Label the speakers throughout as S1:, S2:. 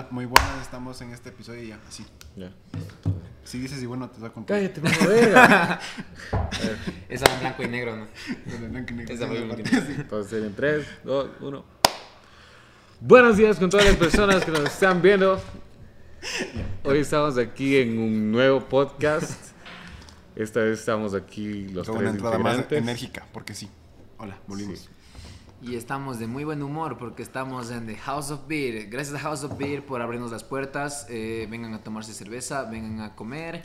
S1: buena, muy buenas, estamos en este episodio ya, así.
S2: Ya.
S1: Si dices y bueno, te da comprar.
S2: Cállate, mamá verga.
S3: Esa en blanco y negro, ¿no? Esa fue la última.
S2: Entonces, en 3, 2, 1. Buenos días con todas las personas que nos están viendo. Hoy estamos aquí en un nuevo podcast. Esta vez estamos aquí los
S1: Con
S2: tres
S1: una entrada más
S2: integrantes.
S1: enérgica, porque sí. Hola, volvimos.
S2: Sí.
S3: Y estamos de muy buen humor porque estamos en The House of Beer. Gracias a House of Beer por abrirnos las puertas. Eh, vengan a tomarse cerveza, vengan a comer.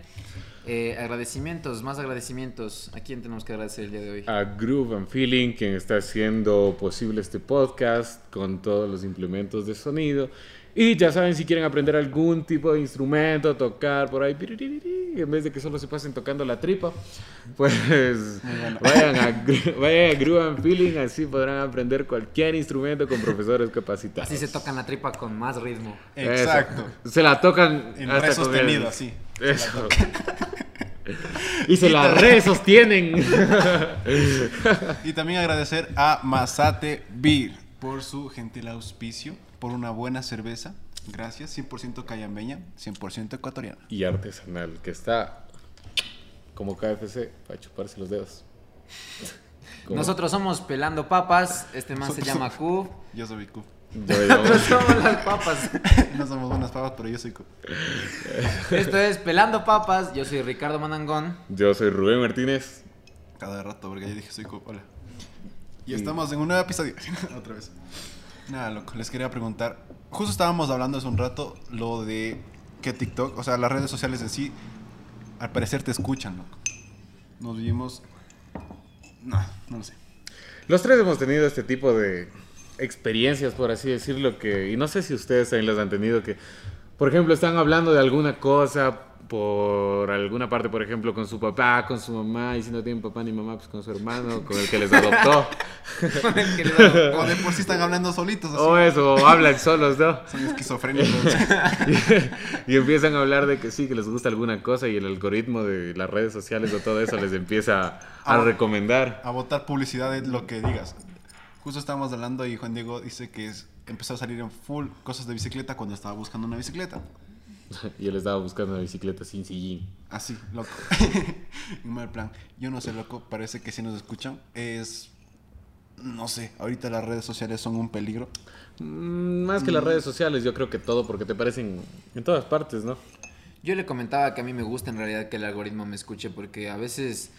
S3: Eh, agradecimientos, más agradecimientos. ¿A quién tenemos que agradecer el día de hoy?
S2: A Groove and Feeling, quien está haciendo posible este podcast con todos los implementos de sonido. Y ya saben, si quieren aprender algún tipo de instrumento, tocar por ahí, en vez de que solo se pasen tocando la tripa, pues vayan a, vayan a Groove and Feeling, así podrán aprender cualquier instrumento con profesores capacitados.
S3: Así se tocan la tripa con más ritmo.
S2: Eso.
S1: Exacto.
S2: Se la tocan
S1: En
S2: hasta
S1: re sostenido, así.
S2: Eso. y se la re sostienen.
S1: Y también agradecer a Masate Beer por su gentil auspicio, por una buena cerveza. Gracias, 100% cayambeña, 100% ecuatoriana.
S2: y artesanal, que está como KFC para chuparse los dedos.
S3: Nosotros somos Pelando Papas. Este man se
S1: Somos-
S3: llama Q.
S1: Yo soy Q.
S2: Yo- yo-
S3: Nosotros somos las papas.
S1: No somos buenas papas, pero yo soy Q.
S3: Esto es Pelando Papas. Yo soy Ricardo Manangón.
S2: yo soy Rubén Martínez.
S1: Cada rato, porque ya dije soy Q. Hola. Y estamos en un nuevo episodio. Otra vez. Nada, loco. Les quería preguntar. Justo estábamos hablando hace un rato lo de que TikTok, o sea, las redes sociales en sí, al parecer te escuchan, loco. Nos vimos. No, no lo sé.
S2: Los tres hemos tenido este tipo de experiencias, por así decirlo, que, y no sé si ustedes también las han tenido, que, por ejemplo, están hablando de alguna cosa por alguna parte, por ejemplo, con su papá, con su mamá, y si no tienen papá ni mamá, pues con su hermano, con el que les adoptó.
S3: Que
S1: O de por sí están hablando solitos, así.
S2: o eso, o hablan solos, ¿no?
S1: Son esquizofrénicos.
S2: y empiezan a hablar de que sí, que les gusta alguna cosa y el algoritmo de las redes sociales o todo eso les empieza a
S1: Ah.
S2: recomendar.
S1: a votar publicidad de lo que digas. Justo estábamos hablando y Juan Diego dice que es- empezó a salir en full cosas de bicicleta cuando estaba buscando una bicicleta.
S2: Y él estaba buscando una bicicleta sin sillín.
S1: Así, loco. en mal plan. Yo no sé, loco, parece que si nos escuchan es... No sé, ahorita las redes sociales son un peligro.
S2: Mm, Más que las redes sociales, yo creo que todo, porque te parecen en todas partes, ¿no?
S3: Yo le comentaba que a mí me gusta en realidad que el algoritmo me escuche porque a veces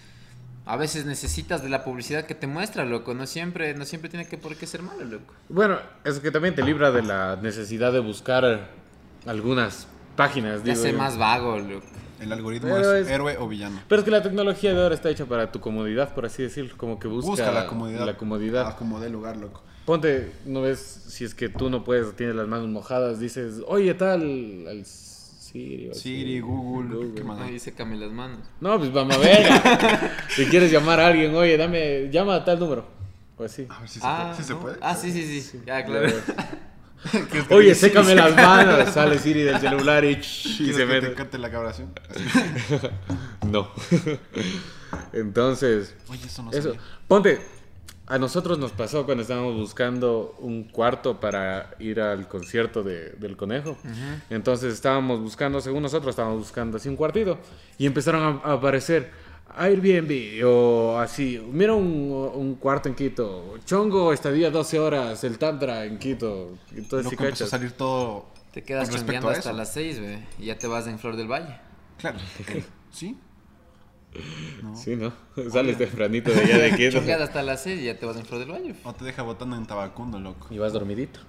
S3: a veces necesitas de la publicidad que te muestra, loco, no siempre no siempre tiene que por qué ser malo, loco.
S2: Bueno, es que también te libra de la necesidad de buscar algunas páginas,
S3: Te
S2: digo
S3: hace
S2: yo.
S3: más vago, loco.
S1: El algoritmo es,
S2: es-
S1: héroe o villano.
S2: Pero es que la tecnología de ahora está hecha para tu comodidad, por así decirlo, como que busca,
S1: Busca la comodidad.
S2: la comodidad.
S1: Acomodé el lugar, loco.
S2: Ponte, no ves, si es que tú no puedes, tienes las manos mojadas, dices, oye, tal, al Siri. o así,
S1: Siri, Google, ¿qué más?
S3: Ahí sécame las manos.
S2: No, pues vamos a ver. si quieres llamar a alguien, oye, dame, llama a tal número. O así.
S1: A ver si se
S3: ah,
S1: puede. ¿Sí se
S3: ¿no?
S1: puede?
S3: Ah, sí, sí, sí. Ya, claro.
S1: ¿Quieres que
S2: Oye, sécame las manos. Sale Siri del celular y, ch- y
S1: ¿Quieres
S2: se
S1: que te
S2: mete.
S1: cante la grabación?
S2: No. Entonces,
S1: Oye, eso no
S2: eso.
S1: sabía.
S2: Ponte, a nosotros nos pasó cuando estábamos buscando un cuarto para ir al concierto de- del conejo. Entonces estábamos buscando, según nosotros, estábamos buscando así un cuartito. Y empezaron a, a aparecer Airbnb o así. Mira un, un cuarto en Quito. Chongo, estadía 12 horas, el Tantra en Quito. Entonces,
S1: Loco, empezó a salir todo
S3: Te quedas chambeando hasta las 6, ve, y ya te vas en Flor del Valle.
S1: Claro. ¿Sí? No.
S2: Sí, ¿no? Sales tempranito de allá de Quito.
S3: Chambeas hasta las 6 y ya te vas en Flor del Valle.
S1: O te deja botando en tabacundo, loco.
S2: Y vas dormidito.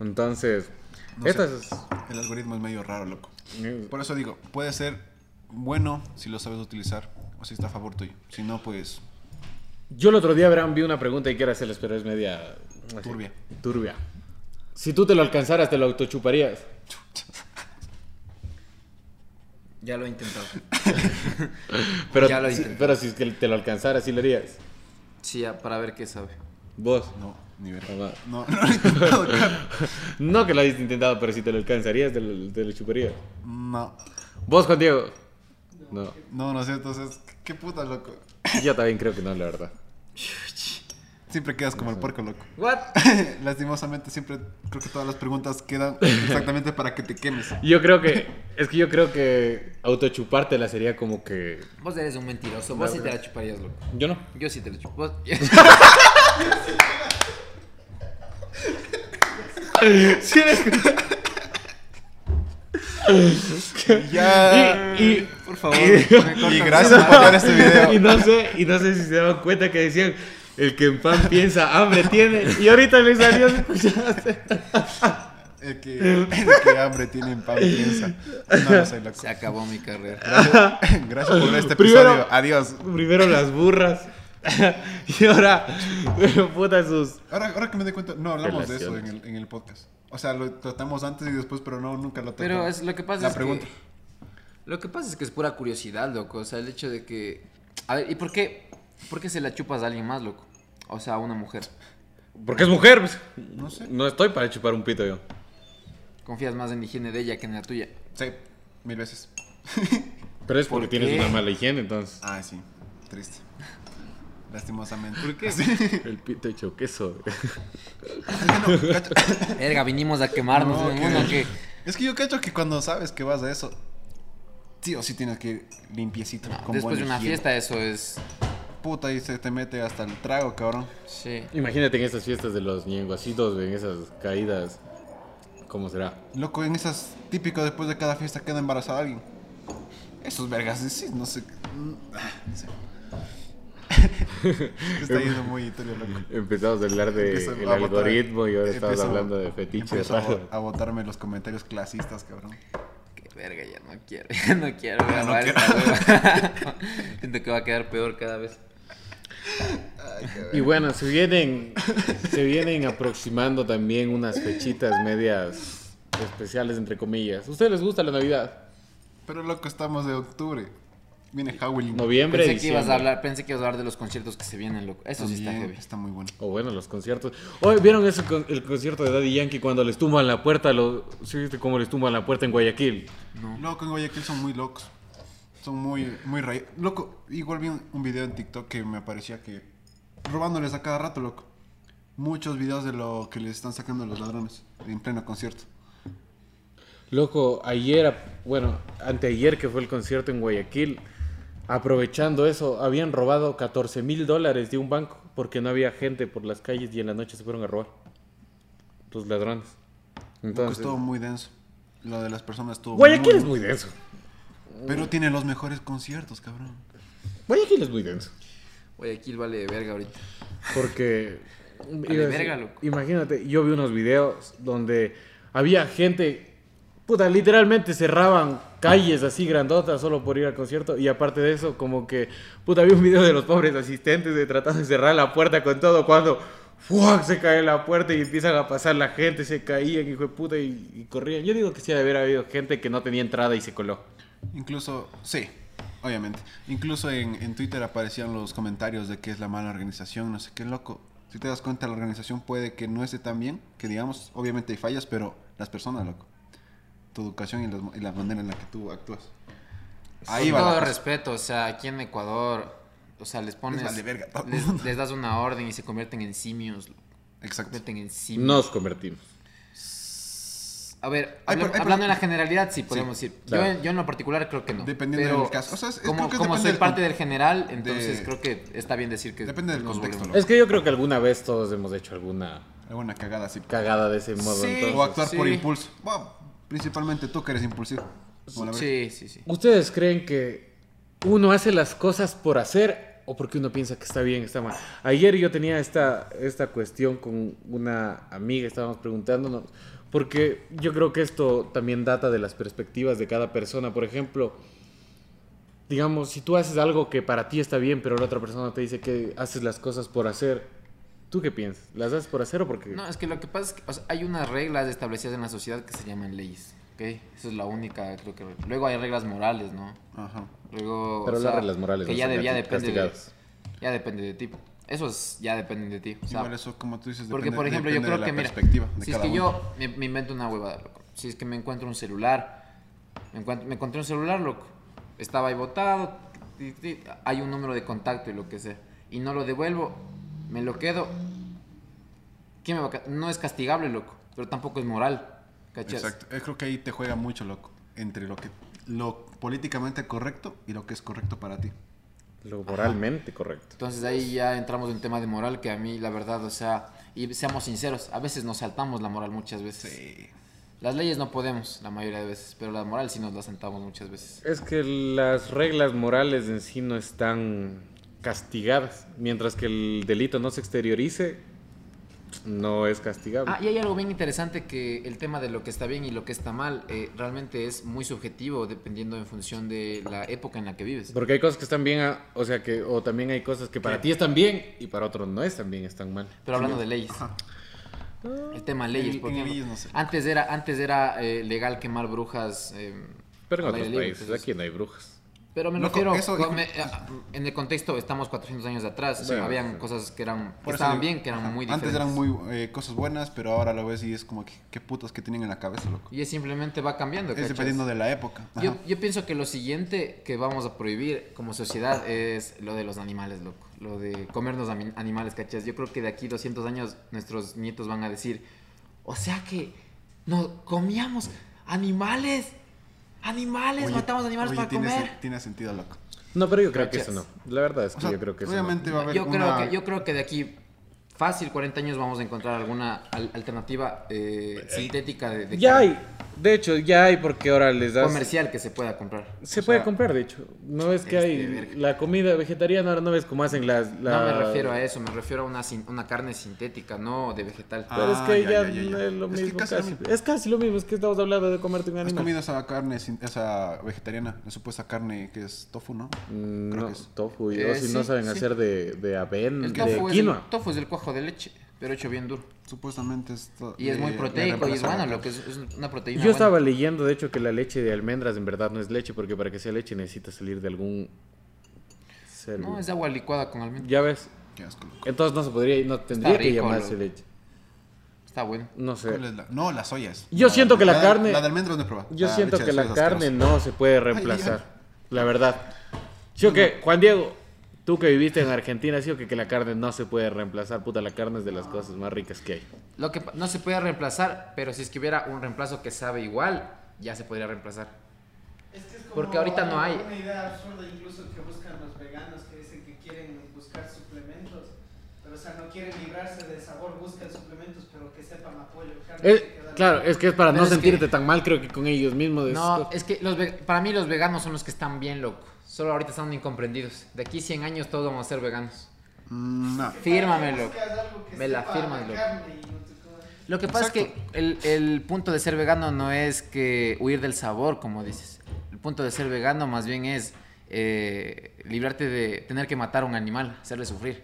S2: Entonces,
S1: No
S2: esta
S1: sé.
S2: es...
S1: El algoritmo es medio raro, loco.
S2: eh,
S1: Por eso digo, puede ser bueno si lo sabes utilizar o si está a favor tuyo. Si no, pues
S2: Yo el otro día, verán, vi una pregunta y quiero hacerles, pero es media... así,
S1: Turbia.
S2: Turbia. Si tú te lo alcanzaras, ¿te lo autochuparías?
S3: Ya lo he intentado.
S2: Pero,
S3: Ya lo
S2: si,
S3: intenté.
S2: pero si es que te lo alcanzaras, ¿sí lo harías?
S3: Sí, ya, para ver qué sabe.
S2: Vos.
S1: no, ni ver.
S2: Mamá.
S1: No, no lo he intentado, claro.
S2: No que lo hayas intentado, pero si te lo alcanzarías, te lo, te lo chuparías.
S1: No,
S2: Vos, Juan Diego. No.
S1: no, no sé, entonces, qué puta, loco.
S2: Yo también creo que no, la verdad.
S1: Siempre quedas como el puerco, loco.
S3: What?
S1: Lastimosamente, siempre creo que todas las preguntas quedan exactamente para que te quemes.
S2: Yo creo que, es que yo creo que autochupártela sería como que...
S3: Vos eres un mentiroso. Vos sí te la chuparías, loco.
S2: Yo no.
S3: Yo sí te la chupo. Vos-
S2: Sí, eres-
S1: Ya.
S2: Y- y-
S3: Por favor.
S1: Y gracias por ver este video.
S2: Y no sé, y no sé si se daban cuenta que decían el que en pan piensa, hambre tiene. Y ahorita le salió, ¿escuchaste?
S1: El que, el que hambre tiene en pan piensa. No lo sé, loco.
S3: Se acabó mi carrera.
S1: Gracias, gracias por ver este
S2: Primero-
S1: episodio. Adiós.
S2: Primero las burras. y ahora, puta sus.
S1: Ahora, ahora que me doy cuenta, no hablamos de eso en el, en el podcast. O sea, lo tratamos antes y después, pero no, nunca lo tratamos.
S3: Pero es, lo que pasa
S1: La
S3: es
S1: pregunta.
S3: que... Lo que pasa es que es pura curiosidad, loco. O sea, el hecho de que... A ver, ¿y por qué, por qué se la chupas a alguien más, loco? O sea, a una mujer.
S2: Porque es mujer. pues.
S1: No sé.
S2: No estoy para chupar un pito yo.
S3: Confías más en la higiene de ella que en la tuya.
S1: Sí, mil veces.
S2: Pero es porque
S3: ¿Por
S2: tienes
S3: qué?
S2: una mala higiene, entonces.
S1: Ay, sí. Triste. Lastimosamente.
S3: ¿Por qué?
S2: El pito hecho queso.
S3: Verga, vinimos a quemarnos.
S1: No,
S3: en
S1: que-
S3: uno que...
S1: Es que yo cacho que cuando sabes que vas a eso, sí o sí tienes que ir limpiecito. con
S3: Después
S1: buena
S3: de una
S1: higiene.
S3: fiesta eso es...
S1: Puta, y se te mete hasta el trago, cabrón.
S3: Sí.
S2: Imagínate en esas fiestas de los ñenguacitos, en esas caídas. ¿Cómo será?
S1: Loco, en esas típico después de cada fiesta queda embarazada alguien. Esos vergas, sí, no sé. no sé. Está yendo muy turbio, loco.
S2: Empezamos a hablar el
S1: botar-
S2: algoritmo y ahora estamos hablando de fetiches
S1: empiezo a,
S2: raros.
S1: a botarme los comentarios clasistas, cabrón.
S3: Qué verga, ya no quiero. Ya no quiero
S1: Ya no
S3: grabar
S1: quiero.
S3: Siento que va a quedar peor cada vez.
S2: Y bueno, se vienen, se vienen aproximando también unas fechitas medias especiales, entre comillas. ¿A ustedes les gusta la Navidad?
S1: Pero loco, estamos de octubre. Viene Howling.
S2: Noviembre,
S3: Pensé que ibas a hablar, pensé que ibas a hablar de los conciertos que se vienen, loco. Eso sí está heavy.
S1: Está muy bueno.
S2: O bueno, los conciertos. Oye, ¿vieron ese con- el concierto de Daddy Yankee cuando les tumban la puerta? Lo, ¿Sí viste cómo les tumban la puerta en Guayaquil?
S1: Loco, en Guayaquil son muy locos. Son muy, muy. Loco, igual vi un, un video en TikTok que me parecía que. robándoles a cada rato, loco. Muchos videos de lo que les están sacando los ladrones en pleno concierto.
S2: Loco, ayer, bueno, anteayer que fue el concierto en Guayaquil, aprovechando eso, habían robado 14 mil dólares de un banco porque no había gente por las calles y en la noche se fueron a robar. Los ladrones.
S1: Loco,
S2: Entonces,
S1: estuvo muy denso. Lo de las personas estuvo
S2: Guayaquil es muy denso.
S1: Pero tiene los mejores conciertos, cabrón.
S2: Guayaquil es muy denso.
S3: Guayaquil vale de verga ahorita.
S2: Porque.
S3: Vale
S2: decir,
S3: verga, loco.
S2: Imagínate, yo vi unos videos donde había gente. Puta, literalmente cerraban calles así grandotas solo por ir al concierto. Y aparte de eso, como que. Puta, había un video de los pobres asistentes de tratando de cerrar la puerta con todo. Cuando. ¡fuak! Se cae la puerta y empiezan a pasar la gente, se caían, hijo de puta, y, y corrían. Yo digo que sí, debe haber habido gente que no tenía entrada y se coló.
S1: Incluso, sí, obviamente. Incluso en, en Twitter aparecían los comentarios de que es la mala organización, no sé qué loco. Si te das cuenta, la organización puede que no esté tan bien, que digamos, obviamente hay fallas, pero las personas, loco. Tu educación y, las- y la manera en la que tú actúas. Ahí
S3: Con
S1: va.
S3: todo respeto, o sea, aquí en Ecuador, o sea, les pones.
S1: Les vale verga todo.
S3: les, les das una orden y se convierten en simios. loco. Se
S1: Exacto.
S3: convierten en simios.
S2: Nos convertimos.
S3: A ver,
S1: Ay,
S3: habla-
S1: pero- ay,
S3: hablando en la generalidad, sí, podemos decir.
S2: claro.
S3: Yo, en- yo en lo particular creo que no.
S1: Dependiendo
S3: pero
S1: del caso. O sea, es-
S3: como,
S1: que
S3: soy
S1: del
S3: parte del general, entonces
S1: de-
S3: creo que está bien decir que.
S1: Depende del contexto.
S2: Es que yo creo que alguna vez todos hemos hecho alguna
S1: Alguna cagada así.
S2: cagada de ese modo.
S3: Sí.
S2: entonces-
S1: O actuar por
S3: sí.
S1: impulso. Bueno, principalmente tú que eres impulsivo.
S3: Sí, sí, sí.
S2: ¿Ustedes creen que uno hace las cosas por hacer o porque uno piensa que está bien, está mal? Ayer yo tenía esta, esta cuestión con una amiga, estábamos preguntándonos, porque yo creo que esto también data de las perspectivas de cada persona. Por ejemplo, digamos, si tú haces algo que para ti está bien, pero la otra persona te dice que haces las cosas por hacer, ¿tú qué piensas? ¿Las haces por hacer o porque...?
S3: No, es que lo que pasa es que o sea, hay unas reglas establecidas en la sociedad que se llaman leyes. ¿ok? Esa es la única, creo que. Luego hay reglas morales, ¿no?
S1: Ajá.
S3: Luego.
S2: Pero
S3: o
S2: las
S3: sea,
S2: reglas morales
S3: Que
S2: no
S3: ya,
S2: son
S3: de- ya depende. De,
S2: castigadas.
S3: ya depende de ti. Eso es, ya depende de ti. O sea,
S1: Igual eso, como tú dices,
S3: Porque,
S1: depende-
S3: por ejemplo, yo creo que, mira, si es que
S1: uno.
S3: yo me, me invento una huevada, loco. Si es que me encuentro un celular, me, encuentro, me encontré un celular, loco. Estaba ahí botado, ti, ti, hay un número de contacto y lo que sea. Y no lo devuelvo, me lo quedo. ¿quién me va a no es castigable, loco, pero tampoco es moral. ¿Cachas?
S1: Exacto. Yo creo que ahí te juega mucho, loco. Entre lo que lo políticamente correcto y lo que es correcto para ti.
S2: Lo moralmente correcto.
S3: Entonces ahí ya entramos en un tema de moral que a mí, la verdad, o sea, y seamos sinceros, a veces nos saltamos la moral muchas veces.
S1: Sí.
S3: Las leyes no podemos, la mayoría de veces, pero la moral sí nos la saltamos muchas veces.
S2: Es que las reglas morales en sí no están castigadas. Mientras que el delito no se exteriorice, no es castigable.
S3: Ah, y hay algo bien interesante que el tema de lo que está bien y lo que está mal eh, realmente es muy subjetivo dependiendo en función de la época en la que vives.
S2: Porque hay cosas que están bien, a- o sea que, o también hay cosas que para ti están bien y para otros no están bien, están mal.
S3: Pero hablando de leyes. El tema de leyes,
S1: En-
S3: por
S1: en
S3: ejemplo.
S1: leyes no sé.
S3: Antes era, antes era eh, legal quemar brujas. eh,
S2: Pero en otros países,
S3: entonces-
S2: aquí no hay brujas.
S3: Pero me
S1: Loco,
S3: refiero,
S1: eso-
S3: con- me- a- en el contexto, estamos 400 años atrás,
S2: Sí.
S3: habían cosas que eran que estaban
S1: digo,
S3: bien, que eran
S1: ajá,
S3: muy
S1: Antes
S3: diferentes.
S1: eran muy eh, cosas buenas, pero ahora lo ves y es como que qué putas que tienen en la cabeza, loco.
S3: Y es simplemente va cambiando.
S1: Es
S3: ¿cachas?
S1: dependiendo de la época.
S3: Yo, yo pienso que lo siguiente que vamos a prohibir como sociedad es lo de los animales, loco. Lo de comernos animales, ¿cachas? Yo creo que de aquí 200 años nuestros nietos van a decir, o sea que nos comíamos animales, animales,
S1: Oye,
S3: matamos animales
S1: oye,
S3: para
S1: tiene,
S3: comer.
S1: tiene sentido, loco.
S2: No, pero yo creo que eso no. La verdad es que
S1: O sea,
S2: yo creo que eso
S1: obviamente va a haber
S3: Yo creo, que, yo creo que de aquí fácil 40 años vamos a encontrar alguna al- alternativa eh, sintética de, de.
S2: Ya
S3: carne
S2: hay. De hecho, ya hay porque ahora les das...
S3: comercial que se pueda comprar.
S2: Se
S1: O
S2: puede
S1: sea,
S2: comprar, de hecho. No es que
S3: este,
S2: hay
S3: verga.
S2: la comida vegetariana, ahora no ves cómo hacen las...
S3: No
S2: la-
S3: me refiero a eso, me refiero a una, sin- una carne sintética, no de vegetal.
S1: Ah,
S2: Pero es que
S1: ya,
S2: ya,
S1: ya, ya,
S2: no es lo
S1: Es que
S2: mismo.
S1: casi
S2: casi.
S1: lo mismo.
S2: Es casi lo mismo, es que estamos hablando de comerte un
S1: ¿Has
S2: animal.
S1: comido esa carne, esa vegetariana, la supuesta carne que es tofu, no?
S2: Mm,
S1: Creo
S2: No,
S1: que es.
S2: tofu. Y
S3: Eh,
S2: si no
S3: sí,
S2: saben
S3: sí.
S2: hacer de, de aven,
S3: El
S2: de
S3: tofu es el,
S2: quinoa.
S3: tofu es el cuajo de leche, pero hecho bien duro.
S1: Supuestamente es... to-
S3: Y es muy proteico y es bueno, lo que es, es una proteína.
S2: Yo
S3: buena.
S2: estaba leyendo, de hecho, que la leche de almendras en verdad no es leche, porque para que sea leche necesita salir de algún ser.
S3: No, es agua licuada con almendra.
S2: Ya ves.
S1: Qué asco, loco.
S2: Entonces no se podría, no tendría que llamarse
S3: lo-
S2: leche.
S3: Está bueno.
S2: No sé.
S1: ¿Cuál es la- No, las soyas.
S2: Yo siento que la carne-
S1: La de almendras no he probado.
S2: Yo
S1: La
S2: siento que la carne
S1: asquerosa.
S2: no se puede reemplazar. La verdad. ¿Sí o qué? Juan Diego, tú que viviste en Argentina, ¿sí o qué? Que la carne no se puede reemplazar. Puta, la carne es de las cosas más ricas que hay.
S3: Lo que no se puede reemplazar, pero si es que hubiera un reemplazo que sabe igual, ya se podría reemplazar.
S4: Es que es como
S3: Porque ahorita no hay.
S4: Una idea absurda incluso que buscan los veganos que dicen que quieren buscar suplementos, pero o sea, no quieren librarse del sabor, buscan suplementos, pero que sepan apoyo. carne
S2: Es-
S4: que queda-
S2: claro, es que es para
S3: Pero
S2: no
S3: es que-
S2: sentirte tan mal, creo que con ellos mismos. es-
S3: No, es que los ve- para mí los veganos son los que están bien locos. Solo ahorita están incomprendidos. De aquí 100 años todos vamos a ser veganos.
S1: Mm, no.
S3: Fírmamelo. Me la firmas, loco.
S4: carne y no te comas.
S3: Lo que pasa es que el, el punto de ser vegano no es que huir del sabor, como dices. El punto de ser vegano más bien es eh, librarte de tener que matar a un animal, hacerle sufrir.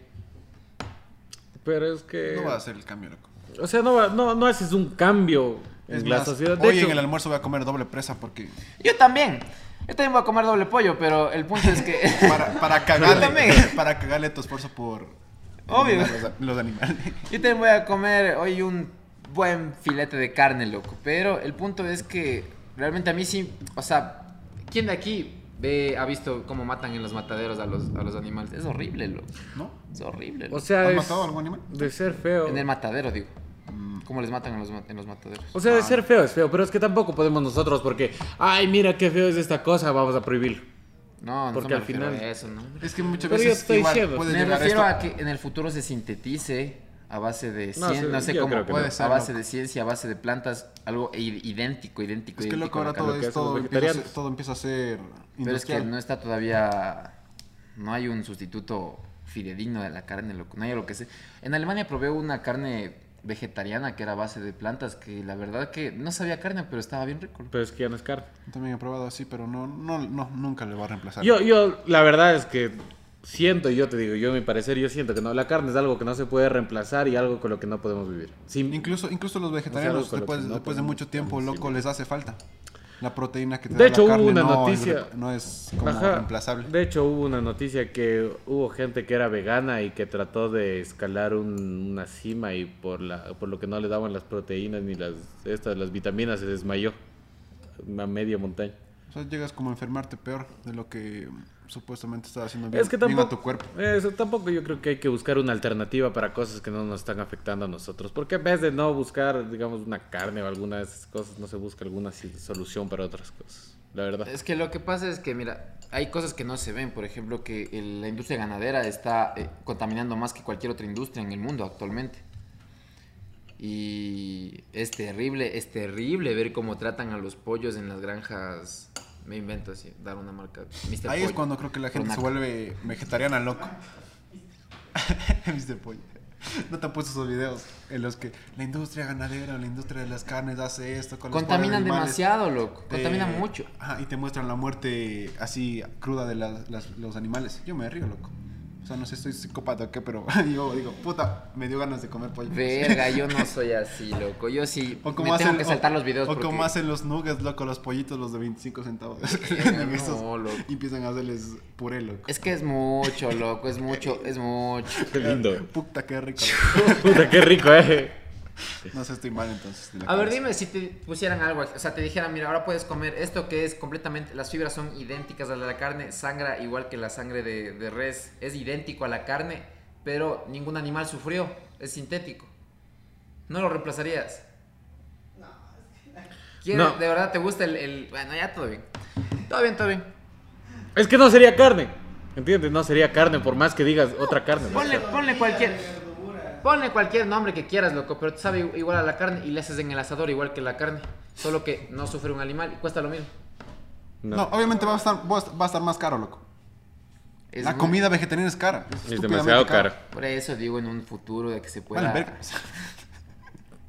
S2: Pero es que.
S1: No va a hacer el cambio, loco.
S2: O sea, no, va- no, no haces un cambio
S1: Es
S2: en la sociedad. De
S1: hoy
S2: hecho,
S1: en el almuerzo voy a comer doble presa porque...
S3: Yo también. Yo también voy a comer doble pollo, pero el punto es que...
S1: Para, para cagarle, para cagarle tu esfuerzo por...
S3: Obvio.
S1: Los, los animales.
S3: Yo también voy a comer hoy un buen filete de carne, loco. Pero el punto es que realmente a mí sí, o sea, ¿quién de aquí ve, ha visto cómo matan en los mataderos a los, a los animales? Es horrible, loco.
S1: ¿No?
S3: Es horrible.
S2: o
S3: loco.
S2: sea,
S1: ¿Has
S2: es
S1: matado algún animal?
S2: de ser feo.
S3: En el matadero, digo. ¿Cómo les matan en los, ma- en los mataderos?
S2: O sea, de ser feo es feo, pero es que tampoco podemos nosotros porque, ay, mira qué feo es esta cosa, vamos a prohibirlo.
S3: No, no
S2: Porque al final-
S3: a eso, ¿no?
S1: Es que muchas
S2: Pero yo
S1: veces
S2: estoy
S1: igual
S2: diciendo.
S1: puede
S3: Me
S1: llegar
S3: refiero
S1: esto...
S3: a que en el futuro se sintetice a base de
S2: No,
S3: ciencia,
S2: sí,
S3: no, sé cómo,
S1: Puede
S2: no.
S1: ser,
S3: a base
S1: loco.
S3: de ciencia, a base de plantas, algo idéntico, idéntico,
S1: Es que loco, ahora todo,
S2: lo que
S1: es, todo, empieza a ser, todo empieza a ser
S3: Pero es que no está todavía. No hay un sustituto fidedigno de la carne, loco. No hay algo que se. En Alemania probé una carne vegetariana que era a base de plantas que la verdad que no sabía carne, pero estaba bien rico.
S2: Pero es que ya no es carne.
S1: También he probado así, pero no, no, no nunca le va a reemplazar.
S2: Yo, yo, la verdad es que siento, yo te digo, yo mi parecer, yo siento que no, la carne es algo que no se puede reemplazar y algo con lo que no podemos vivir. Sí,
S1: Incluso, incluso los vegetarianos, después,
S2: no
S1: después de mucho tiempo, loco, les hace falta. La proteína que te
S2: De
S1: da
S2: hecho,
S1: la
S2: hubo
S1: carne
S2: una
S1: no,
S2: noticia-
S1: Es, no es como
S2: Ajá.
S1: reemplazable.
S2: De hecho, hubo una noticia que hubo gente que era vegana y que trató de escalar un- una cima y por la por lo que no le daban las proteínas ni las estas las vitaminas se desmayó a media montaña.
S1: O sea, llegas como a enfermarte peor de lo que supuestamente está haciendo bien,
S2: Es que
S1: bien
S2: tampoco,
S1: a tu cuerpo.
S2: Eso tampoco yo creo que hay que buscar una alternativa para cosas que no nos están afectando a nosotros. Porque en vez de no buscar, digamos, una carne o alguna de esas cosas, no se busca alguna solución para otras cosas. La verdad.
S3: Es que lo que pasa es que, mira, hay cosas que no se ven. Por ejemplo, que el- la industria ganadera está eh, contaminando más que cualquier otra industria en el mundo actualmente. Y es terrible, es terrible ver cómo tratan a los pollos en las granjas. Me invento así, dar una marca.
S1: Ahí es cuando creo que la gente se vuelve vegetariana loco. Mr. Pollo. ¿No te han puesto esos videos en los que la industria ganadera, la industria de las carnes hace esto con
S3: Contaminan demasiado, loco.
S1: Te-
S3: Contaminan mucho.
S1: Ajá, y te muestran la muerte así cruda de las- las- los animales. Yo me río, loco. O sea, no sé, estoy psicópata o qué, pero yo digo, puta, me dio ganas de comer pollo.
S3: Verga, yo no soy así, loco. Yo sí
S1: O
S3: me tengo que saltar
S1: o-
S3: los videos
S1: o
S3: porque...
S1: como hacen los nuggets, loco, los pollitos, los de 25 centavos.
S3: Verga,
S1: Venden esos
S3: no, loco.
S1: y empiezan a hacerles puré, loco.
S3: Es que es mucho, loco, es mucho, es mucho.
S2: Qué lindo.
S1: Puta, qué rico.
S2: Puta, qué rico, eh.
S1: No sé, estoy mal entonces.
S3: A ver, dime si te pusieran algo, o sea, te dijeran, mira, ahora puedes comer esto que es completamente, las fibras son idénticas a la de la carne, sangra igual que la sangre de, de res, es idéntico a la carne, pero ningún animal sufrió, es sintético. ¿No lo reemplazarías? ¿Quieres-
S2: No.
S3: ¿De verdad te gusta el, el- Bueno, ya todo bien. Todo bien, todo bien.
S2: Es que no sería carne. ¿Entiendes? No sería carne, por más que digas otra carne. ¿no?
S3: Ponle, ponle cualquier... Ponle cualquier nombre que quieras, loco, pero te sabe igual a la carne y le haces en el asador igual que la carne, solo que no sufre un animal y cuesta lo mismo.
S2: No.
S1: No, obviamente va a estar, va a estar más caro, loco.
S3: Es
S1: la
S3: muy-
S1: comida vegetariana es cara.
S2: Es demasiado cara.
S3: Por eso digo en un futuro de que se pueda.
S1: Vale,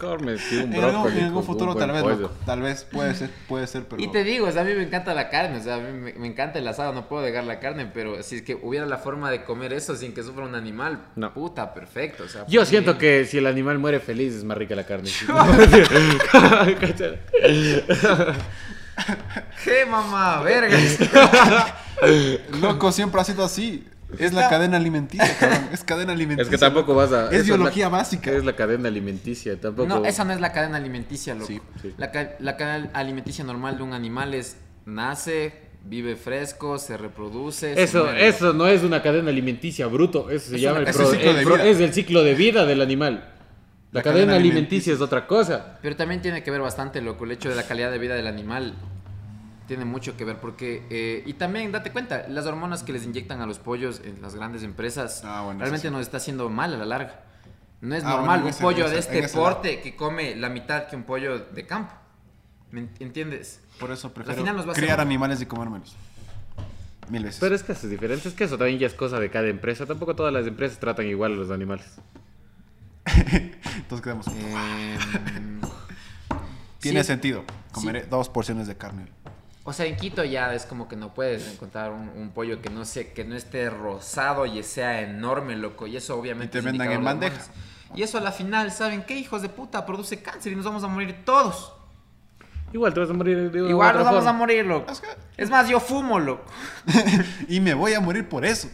S1: verga.
S2: Sí, un
S1: En algún, en algún
S2: un
S1: futuro tal vez,
S2: pollo.
S1: loco. Tal vez, puede ser, puede ser, pero...
S3: Y te digo, o sea, a mí me encanta la carne, o sea, a mí me, me encanta el asado, no puedo dejar la carne, pero si es que hubiera la forma de comer eso sin que sufra un animal,
S2: No.
S3: puta, perfecto. O sea,
S2: Yo
S3: pues,
S2: siento
S3: bien.
S2: que si el animal muere feliz es más rica la carne.
S3: ¿Qué mamá? Vergas.
S1: Loco, siempre ha sido así. Es la cadena alimenticia, cabrón. Es cadena alimenticia.
S2: es que tampoco vas a...
S1: Es biología
S2: la-
S1: básica.
S2: Es la cadena alimenticia, tampoco...
S3: No, esa no es la cadena alimenticia, loco.
S1: Sí,
S2: sí.
S3: La, ca- la cadena alimenticia normal de un animal es nace, vive fresco, se reproduce.
S2: Eso, eso no es una cadena alimenticia, bruto. Eso se
S3: Es
S2: llama
S3: una-
S2: el,
S1: es
S2: pro-
S1: el ciclo
S2: el
S1: de
S2: pro-
S1: vida.
S2: es el ciclo de vida del animal. La,
S1: La
S2: cadena,
S1: cadena
S2: alimenticia es otra cosa.
S3: Pero también tiene que ver bastante, loco, el hecho de la calidad de vida del animal. Tiene mucho que ver porque... eh, y también, date cuenta, las hormonas que les inyectan a los pollos en las grandes empresas
S1: Ah, bueno,
S3: realmente
S1: sí.
S3: nos está haciendo mal a la larga. No es
S1: Ah,
S3: normal
S1: bueno,
S3: un
S1: ese-
S3: pollo de este
S1: lado.
S3: porte que come la mitad que un pollo de campo. ¿Me ent- entiendes?
S1: Por eso prefiero
S3: final nos va a
S1: criar
S3: hacer-
S1: animales y comérmelos. Mil veces.
S2: Pero es que eso es diferente. Es que eso también ya es cosa de cada empresa. Tampoco todas las empresas tratan igual a los animales.
S1: Entonces quedamos.
S3: Em,
S1: Tiene
S3: sí.
S1: sentido. Comeré dos porciones de carne.
S3: O sea, en Quito ya es como que no puedes encontrar un, un pollo que no sé, que no esté rosado y sea enorme, loco. Y eso obviamente.
S1: Y te
S3: es
S1: vendan en
S3: de
S1: bandeja.
S3: hormonas. Y eso a la final, ¿saben qué, hijos de puta? Produce cáncer y nos vamos a morir todos.
S2: Igual te vas a morir de
S3: Igual nos vamos a morir, loco.
S1: Es
S3: más, yo fumo, loco.
S1: y me voy a morir por eso.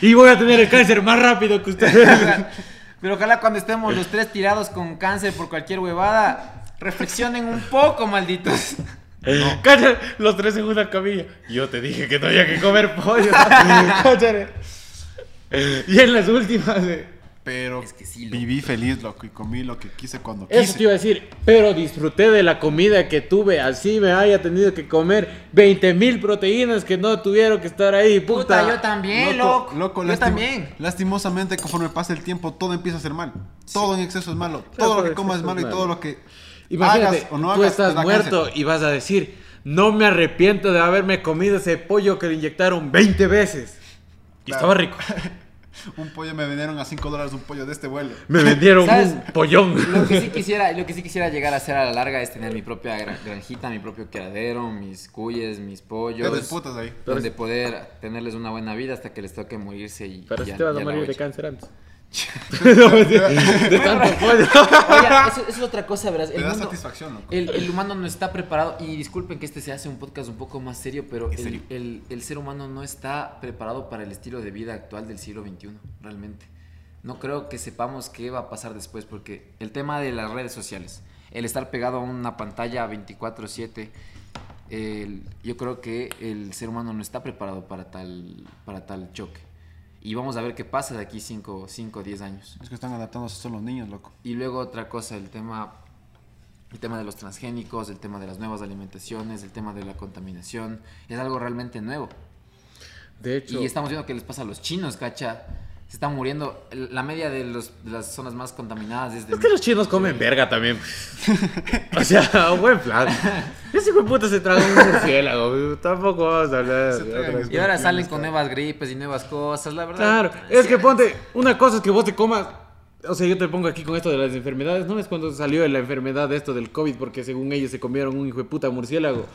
S2: Y voy a tener el cáncer más rápido que ustedes.
S3: Pero ojalá cuando estemos los tres tirados con cáncer por cualquier huevada, reflexionen un poco, malditos.
S2: Cállate, los tres en una camilla. Yo te dije que no había que comer pollo. Cállate. Y en las últimas. eh,
S1: Pero
S3: Es que sí, loco.
S1: viví feliz, loco, y comí lo que quise cuando
S2: Eso
S1: quise.
S2: te iba a decir, pero disfruté de la comida que tuve, así me haya tenido que comer 20 mil proteínas que no tuvieron que estar ahí, puta.
S3: Puta, yo también, loco. yo
S1: lastim-
S3: también.
S1: Lastimosamente, conforme pasa el tiempo, todo empieza a ser mal. Todo en exceso es malo.
S2: Todo
S1: Todo lo que comas es malo
S2: es
S1: y todo lo que
S2: Imagínate,
S1: hagas o no
S2: tú estás
S1: te da
S2: muerto
S1: cáncer.
S2: y vas a decir, no me arrepiento de haberme comido ese pollo que le inyectaron 20 veces. Y
S1: Claro.
S2: estaba rico.
S1: Un pollo me vendieron a 5 dólares un pollo de este vuelo.
S2: Me vendieron
S3: ¿Sabes?
S2: un pollón.
S3: Lo que sí quisiera, lo que sí quisiera llegar a hacer a la larga es tener mi propia gra- granjita, mi propio criadero, mis cuyes, mis
S1: Te
S3: pollos.
S1: disputas ahí.
S3: Donde poder tenerles una buena vida hasta que les toque morirse y
S2: Pero
S3: ya-
S2: si te vas a
S3: la
S2: morir de cáncer antes. de tanto pollo.
S3: Oiga, eso, eso es otra cosa, verás.
S1: Te
S3: El,
S1: da
S3: mundo-
S1: satisfacción, loco.
S3: el, el humano no está preparado, y disculpen que este se hace un podcast un poco más serio, pero el,
S1: serio.
S3: el- el ser humano no está preparado para el estilo de vida actual del siglo XXI, realmente. No creo que sepamos qué va a pasar después, porque el tema de las redes sociales, el estar pegado a una pantalla 24/7, el- yo creo que el ser humano no está preparado para tal, para tal choque. Y vamos a ver qué pasa de aquí 5 o 10 años.
S1: Es que están adaptándose solo los niños, loco.
S3: Y luego otra cosa, el tema, el tema de los transgénicos, el tema de las nuevas alimentaciones, el tema de la contaminación, es algo realmente nuevo.
S2: De hecho,
S3: Y estamos viendo qué les pasa a los chinos, cacha. Se están muriendo. La media de, los, de las zonas más contaminadas es de...
S2: es que los chinos comen verga también. o sea, buen plan. Ese hijo de puta se traga un murciélago. Tampoco vamos a hablar de
S3: Y ahora salen con nuevas gripes y nuevas cosas, la verdad.
S2: Claro, es que ponte, una cosa es que vos te comas, o sea, yo te pongo aquí con esto de las enfermedades, ¿no es cuando salió la enfermedad de esto del COVID? Porque según ellos se comieron un hijo de puta murciélago.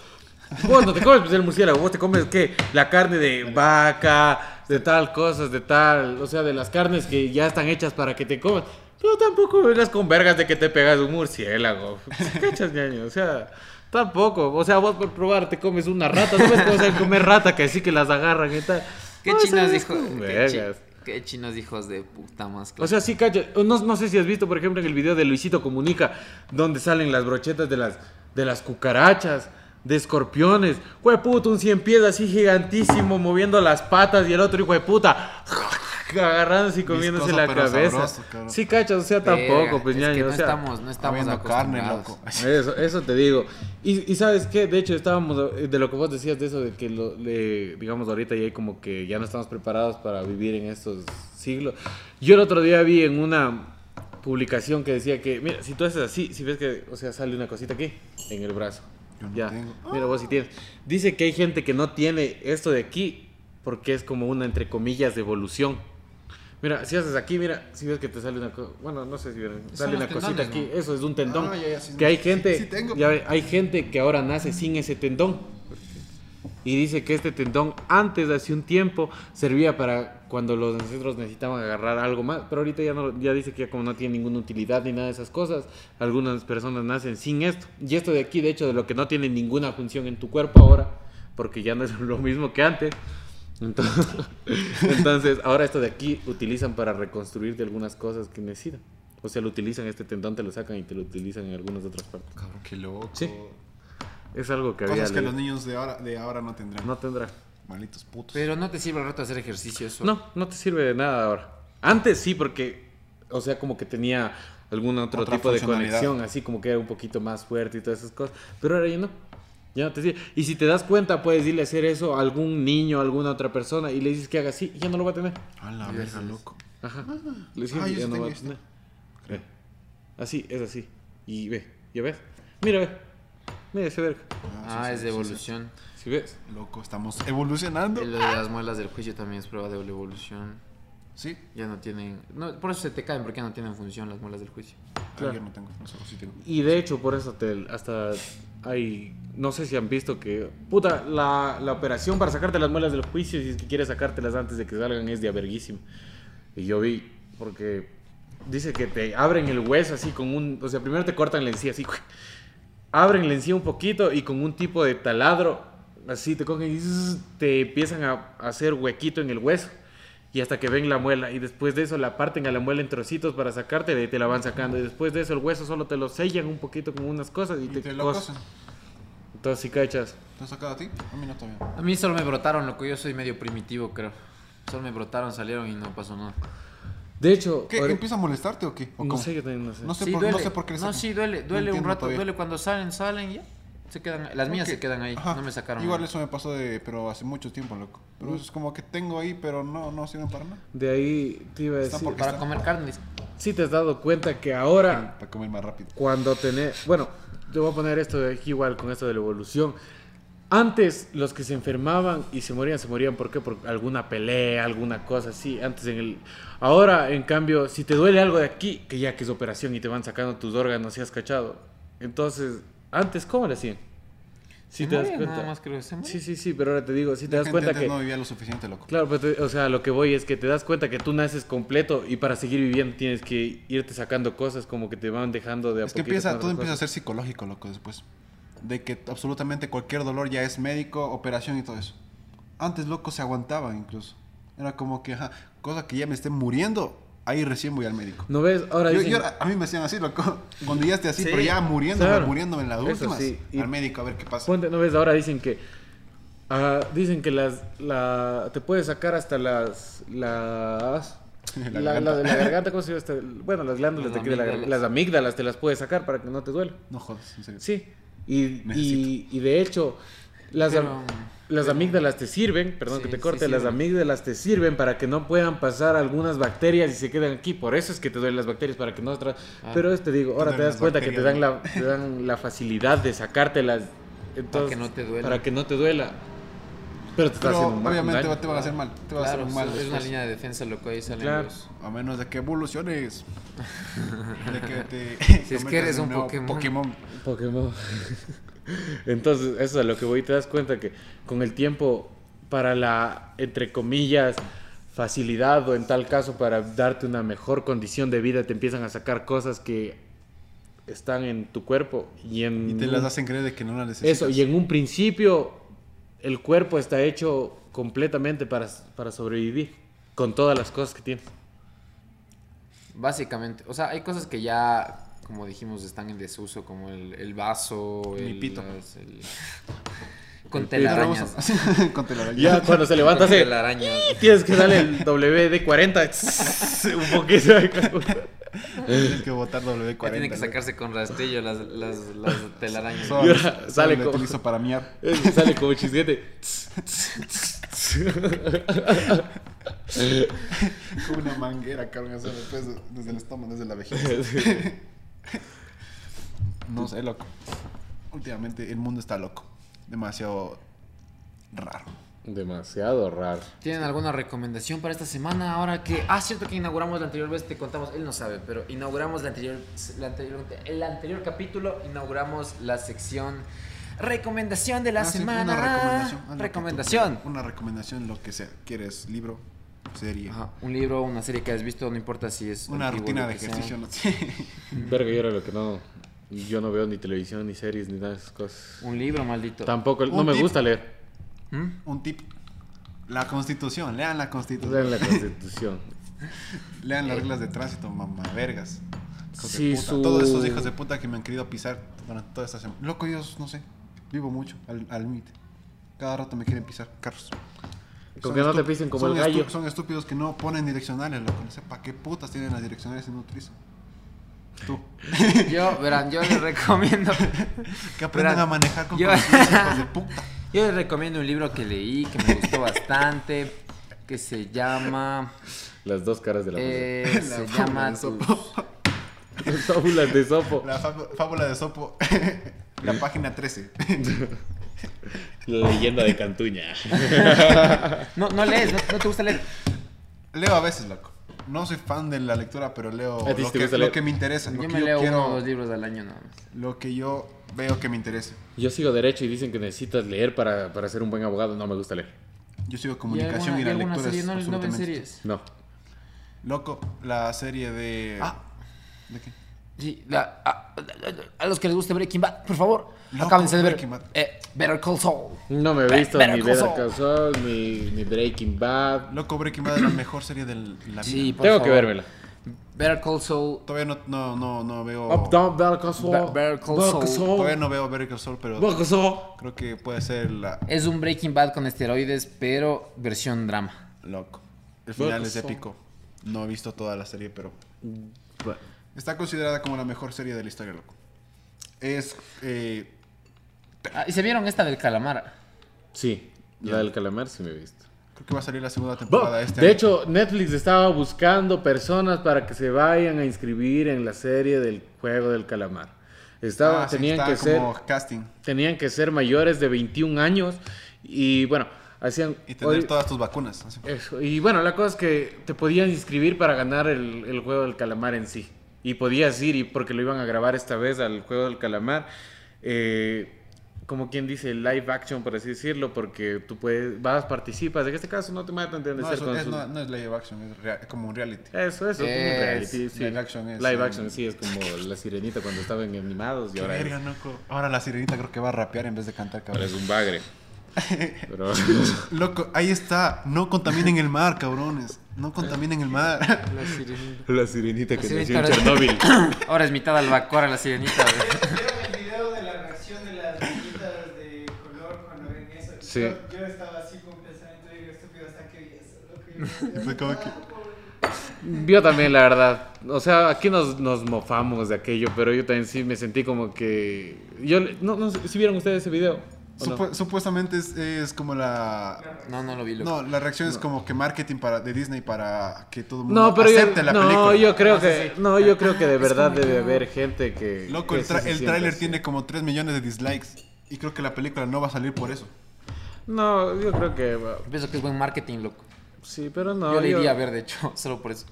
S2: Vos no te comes pues, el murciélago, vos te comes, ¿qué? La carne de vaca, de tal, cosas, de tal, o sea, de las carnes que ya están hechas para que te comas. Pero tampoco vengas con vergas de que te pegas un murciélago. ¿Cachas, ñaño? O sea, tampoco. O sea, vos por probar te comes una rata, no ves cómo comer rata, que así que las agarran y tal.
S3: ¿Qué
S2: No,
S3: chinos
S2: con
S3: ¿Qué, chi-
S2: vergas.
S3: qué chinos hijos de puta más
S2: O sea, sí, cacha. No, no sé si has visto, por ejemplo, en el video de Luisito Comunica, donde salen las brochetas de las, de las cucarachas, de escorpiones. Hijo de puta, un cien pies así gigantísimo, moviendo las patas, y el otro hijo de puta, agarrándose y comiéndose
S1: Viscoso,
S2: la cabeza.
S1: sabroso, cabrón.
S2: sí, cacha, o sea, tampoco, pues,
S3: es que no
S2: o sea,
S3: estamos, no estamos
S1: carne, loco.
S2: Eso, eso te digo. Y, y sabes qué, de hecho estábamos, eh, de lo que vos decías de eso, de que lo, le- digamos ahorita ya hay como que ya no estamos preparados para vivir en estos siglos. Yo el otro día vi en una publicación que decía que, mira, si tú haces así, si ves que, o sea, sale una cosita aquí, en el brazo.
S1: Yo no
S2: ya,
S1: tengo.
S2: mira, vos si tienes. Dice que hay gente que no tiene esto de aquí porque es como una, entre comillas, de evolución. Mira, si haces aquí, mira, si ves que te sale una cosa, bueno, no sé si sale una cosita aquí,
S3: ¿no?
S2: eso es un tendón.
S1: Ah, ya, ya, sí,
S2: que hay
S1: sí,
S2: gente,
S1: sí tengo.
S2: ya ve, hay gente que ahora nace sin ese tendón. Y dice que este tendón antes, hace un tiempo, servía para cuando los ancestros necesitaban agarrar algo más. Pero ahorita ya, no, ya dice que ya como no tiene ninguna utilidad ni nada de esas cosas, algunas personas nacen sin esto. Y esto de aquí, de hecho, de lo que no tiene ninguna función en tu cuerpo ahora, porque ya no es lo mismo que antes. Entonces, entonces, ahora esto de aquí utilizan para reconstruirte algunas cosas que necesitan. O sea, lo utilizan, este tendón te lo sacan y te lo utilizan en algunas otras partes.
S1: Cabrón, qué loco.
S2: Sí. Es algo que había
S1: Cosas que
S2: leído.
S1: los niños de ahora, de ahora no tendrán.
S2: No tendrá.
S1: Malitos putos.
S3: Pero no te sirve al rato hacer ejercicio eso.
S2: No, no te sirve de nada ahora. Antes sí, porque, o sea, como que tenía algún otro
S1: Otra
S2: tipo de conexión, así como que era un poquito más fuerte y todas esas cosas. Pero ahora ya no. Ya no te sirve. Y si te das cuenta, puedes irle a hacer eso a algún niño, a alguna otra persona, y le dices que haga así, y ya no lo va a tener.
S1: A la verga, loco.
S2: Ajá. Le dices
S1: Ah,
S2: ya no va a
S1: este.
S2: tener. Ve. Así, es así. Y ve, ya ves. Mira, ve. Mira ese verga.
S3: Ah,
S1: sí,
S3: es
S1: sí,
S3: de
S1: sí, sí.
S3: evolución.
S2: Si ves.
S1: Loco, estamos evolucionando.
S3: Lo de las muelas del juicio también es prueba de evolución.
S1: Sí.
S3: Ya no tienen. No, por eso se te caen, porque ya no tienen función las muelas del juicio.
S1: Claro. Yo no tengo. No sé, sí tengo.
S2: Y de hecho, por eso te, hasta hay. No sé si han visto que. Puta, la, la operación para sacarte las muelas del juicio, si es que quieres sacártelas antes de que salgan, es de averguísimo. Y yo vi, porque dice que te abren el hueso así con un. O sea, primero te cortan la encía así. Abren la encía un poquito y con un tipo de taladro, así te cogen y te empiezan a hacer huequito en el hueso. Y hasta que ven la muela. Y después de eso la parten a la muela en trocitos para sacarte y te la van sacando. Y después de eso el hueso solo te lo sellan un poquito con unas cosas y,
S1: Y
S2: te,
S1: te lo cosen.
S2: Entonces si cachas.
S1: ¿Te has sacado a ti? A mí no todavía.
S3: A mí solo me brotaron, loco. Yo soy medio primitivo, creo. Solo me brotaron, salieron y no pasó nada.
S2: De hecho,
S1: ¿Qué?
S2: ahora-
S1: ¿Empieza a molestarte o qué? ¿O
S2: no
S1: cómo?
S2: sé, yo también no sé.
S1: No sé,
S3: Sí,
S1: por,
S3: duele.
S1: no sé por qué les
S3: No, sí, duele,
S1: No
S3: duele un rato.
S1: todavía.
S3: Duele cuando salen, salen y ya. Se quedan, las mías se quedan ahí.
S1: Ajá.
S3: No me sacaron.
S1: Igual
S3: nada.
S1: eso me pasó de, pero hace mucho tiempo, loco. Pero eso es como que tengo ahí, pero no, no sirven para nada.
S2: De ahí te iba a
S1: Están
S2: decir.
S1: por-
S3: Para comer carne.
S2: Si te has dado cuenta que ahora
S1: Para comer más rápido.
S2: cuando tenés, bueno, te voy a poner esto de aquí igual con esto de la evolución. Antes los que se enfermaban y se morían, se morían ¿por qué? Por alguna pelea, alguna cosa así. Antes en el ahora en cambio, si te duele algo de aquí, que ya que es operación y te van sacando tus órganos, si has cachado. Entonces, antes cómo le hacían? Si
S3: Se
S2: te das cuenta.
S3: nada más creo que se.
S2: Sí, sí, sí, pero ahora te digo, si te
S1: La
S2: das
S1: gente
S2: cuenta
S1: antes
S2: que
S1: no vivía lo suficiente, loco.
S2: Claro, pero te- o sea, lo que voy es que te das cuenta que tú naces completo y para seguir viviendo tienes que irte sacando cosas como que te van dejando de a
S1: Es que empieza, todo empieza a ser psicológico, loco, después. De que absolutamente cualquier dolor ya es médico, operación y todo eso. Antes, loco, se aguantaba incluso. Era como que, ajá, cosa que ya me esté muriendo, ahí recién voy al médico.
S2: ¿No ves? Ahora
S1: Yo-
S2: dicen...
S1: yo- a mí me hacían así, loco. Cuando ya esté así,
S3: Sí,
S1: pero ya muriéndome,
S2: claro.
S1: muriéndome en las últimas.
S2: sí, y-
S1: Al médico a ver qué pasa.
S2: Ponte, ¿no ves? Ahora dicen que... dicen que las... La, te puedes sacar hasta las... Las...
S1: La
S2: La, la
S1: garganta.
S2: de la garganta, ¿cómo se llama? Este? Bueno, las glándulas
S3: Las
S2: de aquí de la
S3: amígdalas.
S2: las amígdalas te las puedes sacar para que no te duela.
S1: No jodas, en serio.
S2: Sí. Y, y, y de hecho, las, am-
S3: Pero-
S2: las amígdalas te sirven, perdón
S3: Sí,
S2: que te
S3: sí
S2: corte, las amígdalas te sirven para que no puedan pasar algunas bacterias y se quedan aquí. Por eso es que te duelen las bacterias, para que no... tra-
S3: Ah.
S2: Pero es, te digo, ahora
S1: Te
S2: das cuenta que te dan, la, te dan la facilidad de sacártelas. Entonces,
S3: que no te duela.
S2: Para que no te duela. Pero te está haciendo
S1: obviamente te van a hacer mal. Te va a hacer mal.
S3: es una línea de defensa, loco, ahí salen
S2: Claro.
S3: los...
S1: A menos de que evoluciones. De que te
S3: Si es que eres un Pokémon.
S1: Pokémon.
S2: Pokémon. Entonces, eso es a lo que voy. Te das cuenta que con el tiempo, para la, entre comillas, facilidad o en tal caso para darte una mejor condición de vida, te empiezan a sacar cosas que están en tu cuerpo y en
S1: Y te las hacen creer de que no las necesitas.
S2: eso y en un principio el cuerpo está hecho completamente para, para sobrevivir con todas las cosas que tiene.
S3: Básicamente, o sea, hay cosas que ya, como dijimos, están en desuso, como el, el vaso,
S1: Mi
S3: el,
S1: pito.
S3: las- el- con
S2: El
S3: telarañas.
S1: Con telarañas.
S2: Ya cuando se levanta hace tienes que darle el WD-40 un poquito.
S1: Tienes que botar W40.
S3: Ya tiene que sacarse con rastrillo las, las, las telarañas.
S2: Sale
S1: lo
S2: como-
S1: utilizo para miar.
S2: Eh, Sale como chisguete.
S1: Como una manguera, cabrón. Eso después desde el estómago, desde la vejiga. No sé, loco. Últimamente el mundo está loco. Demasiado raro.
S2: Demasiado raro.
S3: ¿Tienen alguna recomendación para esta semana? Ahora que. Ah, cierto que inauguramos la anterior vez, te contamos, él no sabe, pero inauguramos la anterior, la anterior, el anterior capítulo, inauguramos la sección recomendación de la
S1: Ah, sí,
S3: semana.
S1: una recomendación. haz lo que tú
S3: Recomendación.
S1: quieras. Una recomendación, lo que sea. ¿Quieres libro? Serie.
S3: Ajá, un libro, una serie que has visto, no importa si es.
S1: Una
S3: antiguo,
S1: rutina de
S3: que sea.
S1: ejercicio, no sé.
S2: Verga, yo era lo que no. Yo no veo ni televisión, ni series, ni nada de esas cosas.
S3: Un libro, maldito.
S2: Tampoco, no me
S1: tip.
S2: gusta leer.
S3: ¿Mm?
S1: Un tip. La constitución, lean la constitución.
S2: Leer la constitución.
S1: Lean las reglas de tránsito, mamá vergas. Hijos de
S2: Sí,
S1: puta.
S2: su-
S1: Todos esos hijos de puta que me han querido pisar durante toda esta semana. Loco, yo no sé. Vivo mucho al al límite. Cada rato me quieren pisar carros.
S2: Con
S1: Son
S2: que no te pisen como el gallo.
S1: son estúpidos que no ponen direccionales, loco. No sé para qué putas tienen las direccionales y no utilizan. Tú.
S3: Yo, verán, yo les recomiendo.
S1: Que aprendan
S3: Verán,
S1: a manejar con
S3: yo-
S1: de puta.
S3: Yo les recomiendo un libro que leí, que me gustó bastante, que se llama...
S2: Las dos caras de la
S3: eh,
S1: La
S3: se
S1: fábula
S3: llama...
S1: de Sopo.
S3: tus-
S2: moneda. Fábulas de sopo.
S1: La fábula- de Sopo. La página 13.
S2: La leyenda de Cantuña.
S3: No, no lees, no, no te gusta leer.
S1: Leo a veces, loco. No soy fan de la lectura, pero leo
S2: ¿A ti sí
S1: lo que, lo que me interesa. Lo
S3: Yo
S1: que
S3: me
S1: yo
S3: leo
S1: quiero,
S3: uno o dos libros al año nada más.
S1: Lo que yo veo que me interesa.
S2: Yo sigo derecho y dicen que necesitas leer para, para ser un buen abogado. No me gusta leer.
S1: Yo sigo
S3: ¿Y
S1: comunicación y,
S3: alguna- y
S1: la lectura
S3: serie? ¿No, no ven
S1: absolutamente...
S3: series?
S2: No.
S1: Loco, la serie de...
S3: Ah.
S1: ¿De qué?
S3: Sí, la- a, a- a los que les guste Breaking Bad, por favor,
S1: Loco,
S3: acábense de ver
S1: Breaking Bad.
S3: eh, Better Call Saul.
S2: No me he
S3: Be-
S2: visto
S3: Better
S2: ni
S3: Call
S2: Better
S3: Saul.
S2: Call Saul, ni, ni Breaking Bad.
S1: Loco, Breaking Bad es la mejor serie de la vida.
S3: Sí, por
S2: Tengo
S3: favor.
S2: que vérmela.
S3: Better Call Saul.
S1: Todavía no, no, no, no veo...
S2: Up, down, Better Call Saul.
S3: Be- Better Call
S2: Better
S3: Saul.
S2: Saul.
S1: Todavía no veo Better Call Saul, pero
S2: Better Call Saul.
S1: creo que puede ser la...
S3: Es un Breaking Bad con esteroides, pero versión drama.
S1: Loco. El final es épico. No he visto toda la serie, pero...
S2: Bueno,
S1: Está considerada como la mejor serie de la historia, loco. Es... Eh,
S3: Ah, ¿Y se vieron esta del calamar?
S2: Sí, la del calamar sí me he visto.
S1: Creo que va a salir la segunda temporada
S2: Bueno,
S1: este
S2: de
S1: año.
S2: hecho, Netflix estaba buscando personas para que se vayan a inscribir en la serie del juego del calamar. Estaba,
S1: Ah,
S2: tenían, que ser,
S1: como casting.
S2: tenían que ser mayores de 21 años y bueno, hacían...
S1: Y tener
S2: hoy-
S1: todas tus vacunas.
S2: Eso, Y bueno, la cosa es que te podías inscribir para ganar el, el juego del calamar en sí. Y podías ir, y porque lo iban a grabar esta vez al juego del calamar, eh, como quien dice, live action, por así decirlo, porque tú puedes, vas, participas. En este caso no te matan de
S1: No,
S2: ser
S1: eso
S2: con
S1: es,
S2: sus-
S1: no, no es live action, es rea- como un reality.
S2: Eso, eso, como un
S3: Es-
S2: reality, sí.
S1: live action es,
S2: Live action, sí, es como la sirenita cuando estaban animados y ahora, es,
S1: verga, loco. Ahora la sirenita creo que va a rapear en vez de cantar,
S2: ahora
S1: cabrón.
S2: es un bagre. Pero,
S1: Loco, ahí está. No contaminen el mar, cabrones. No contaminen el mar.
S3: La sirenita.
S2: La sirenita que nació en
S3: ahora-
S2: Chernobyl.
S3: Ahora es mitad albacora la sirenita. güey.
S4: ¿Vieron el video de la reacción de las niñitas de color cuando ven eso?
S2: Sí.
S4: Yo, yo estaba así con pensamiento digo, estúpido hasta que vi eso. Lo que
S1: Y fue como que-
S2: Yo también, la verdad. O sea, aquí nos, nos mofamos de aquello, pero yo también sí me sentí como que... Yo, no, no sé si vieron ustedes ese video. ¿o no?
S1: Supu- supuestamente es, es como la...
S3: No, no lo vi, loco.
S1: No, la reacción es como que marketing para, de Disney para que todo el mundo
S2: No, pero yo,
S1: acepte la
S2: no,
S1: película.
S2: yo creo
S3: Ah,
S2: que, no, yo creo que de verdad debe haber gente que.
S1: Loco,
S2: que
S1: el, tráiler tiene como 3 millones de dislikes. Y creo que la película no va a salir por eso.
S2: No, yo creo que. bueno,
S3: Yo pienso que es buen marketing, loco.
S2: Sí, pero no.
S3: yo le
S2: yo-
S3: iría a ver, de hecho, solo por eso.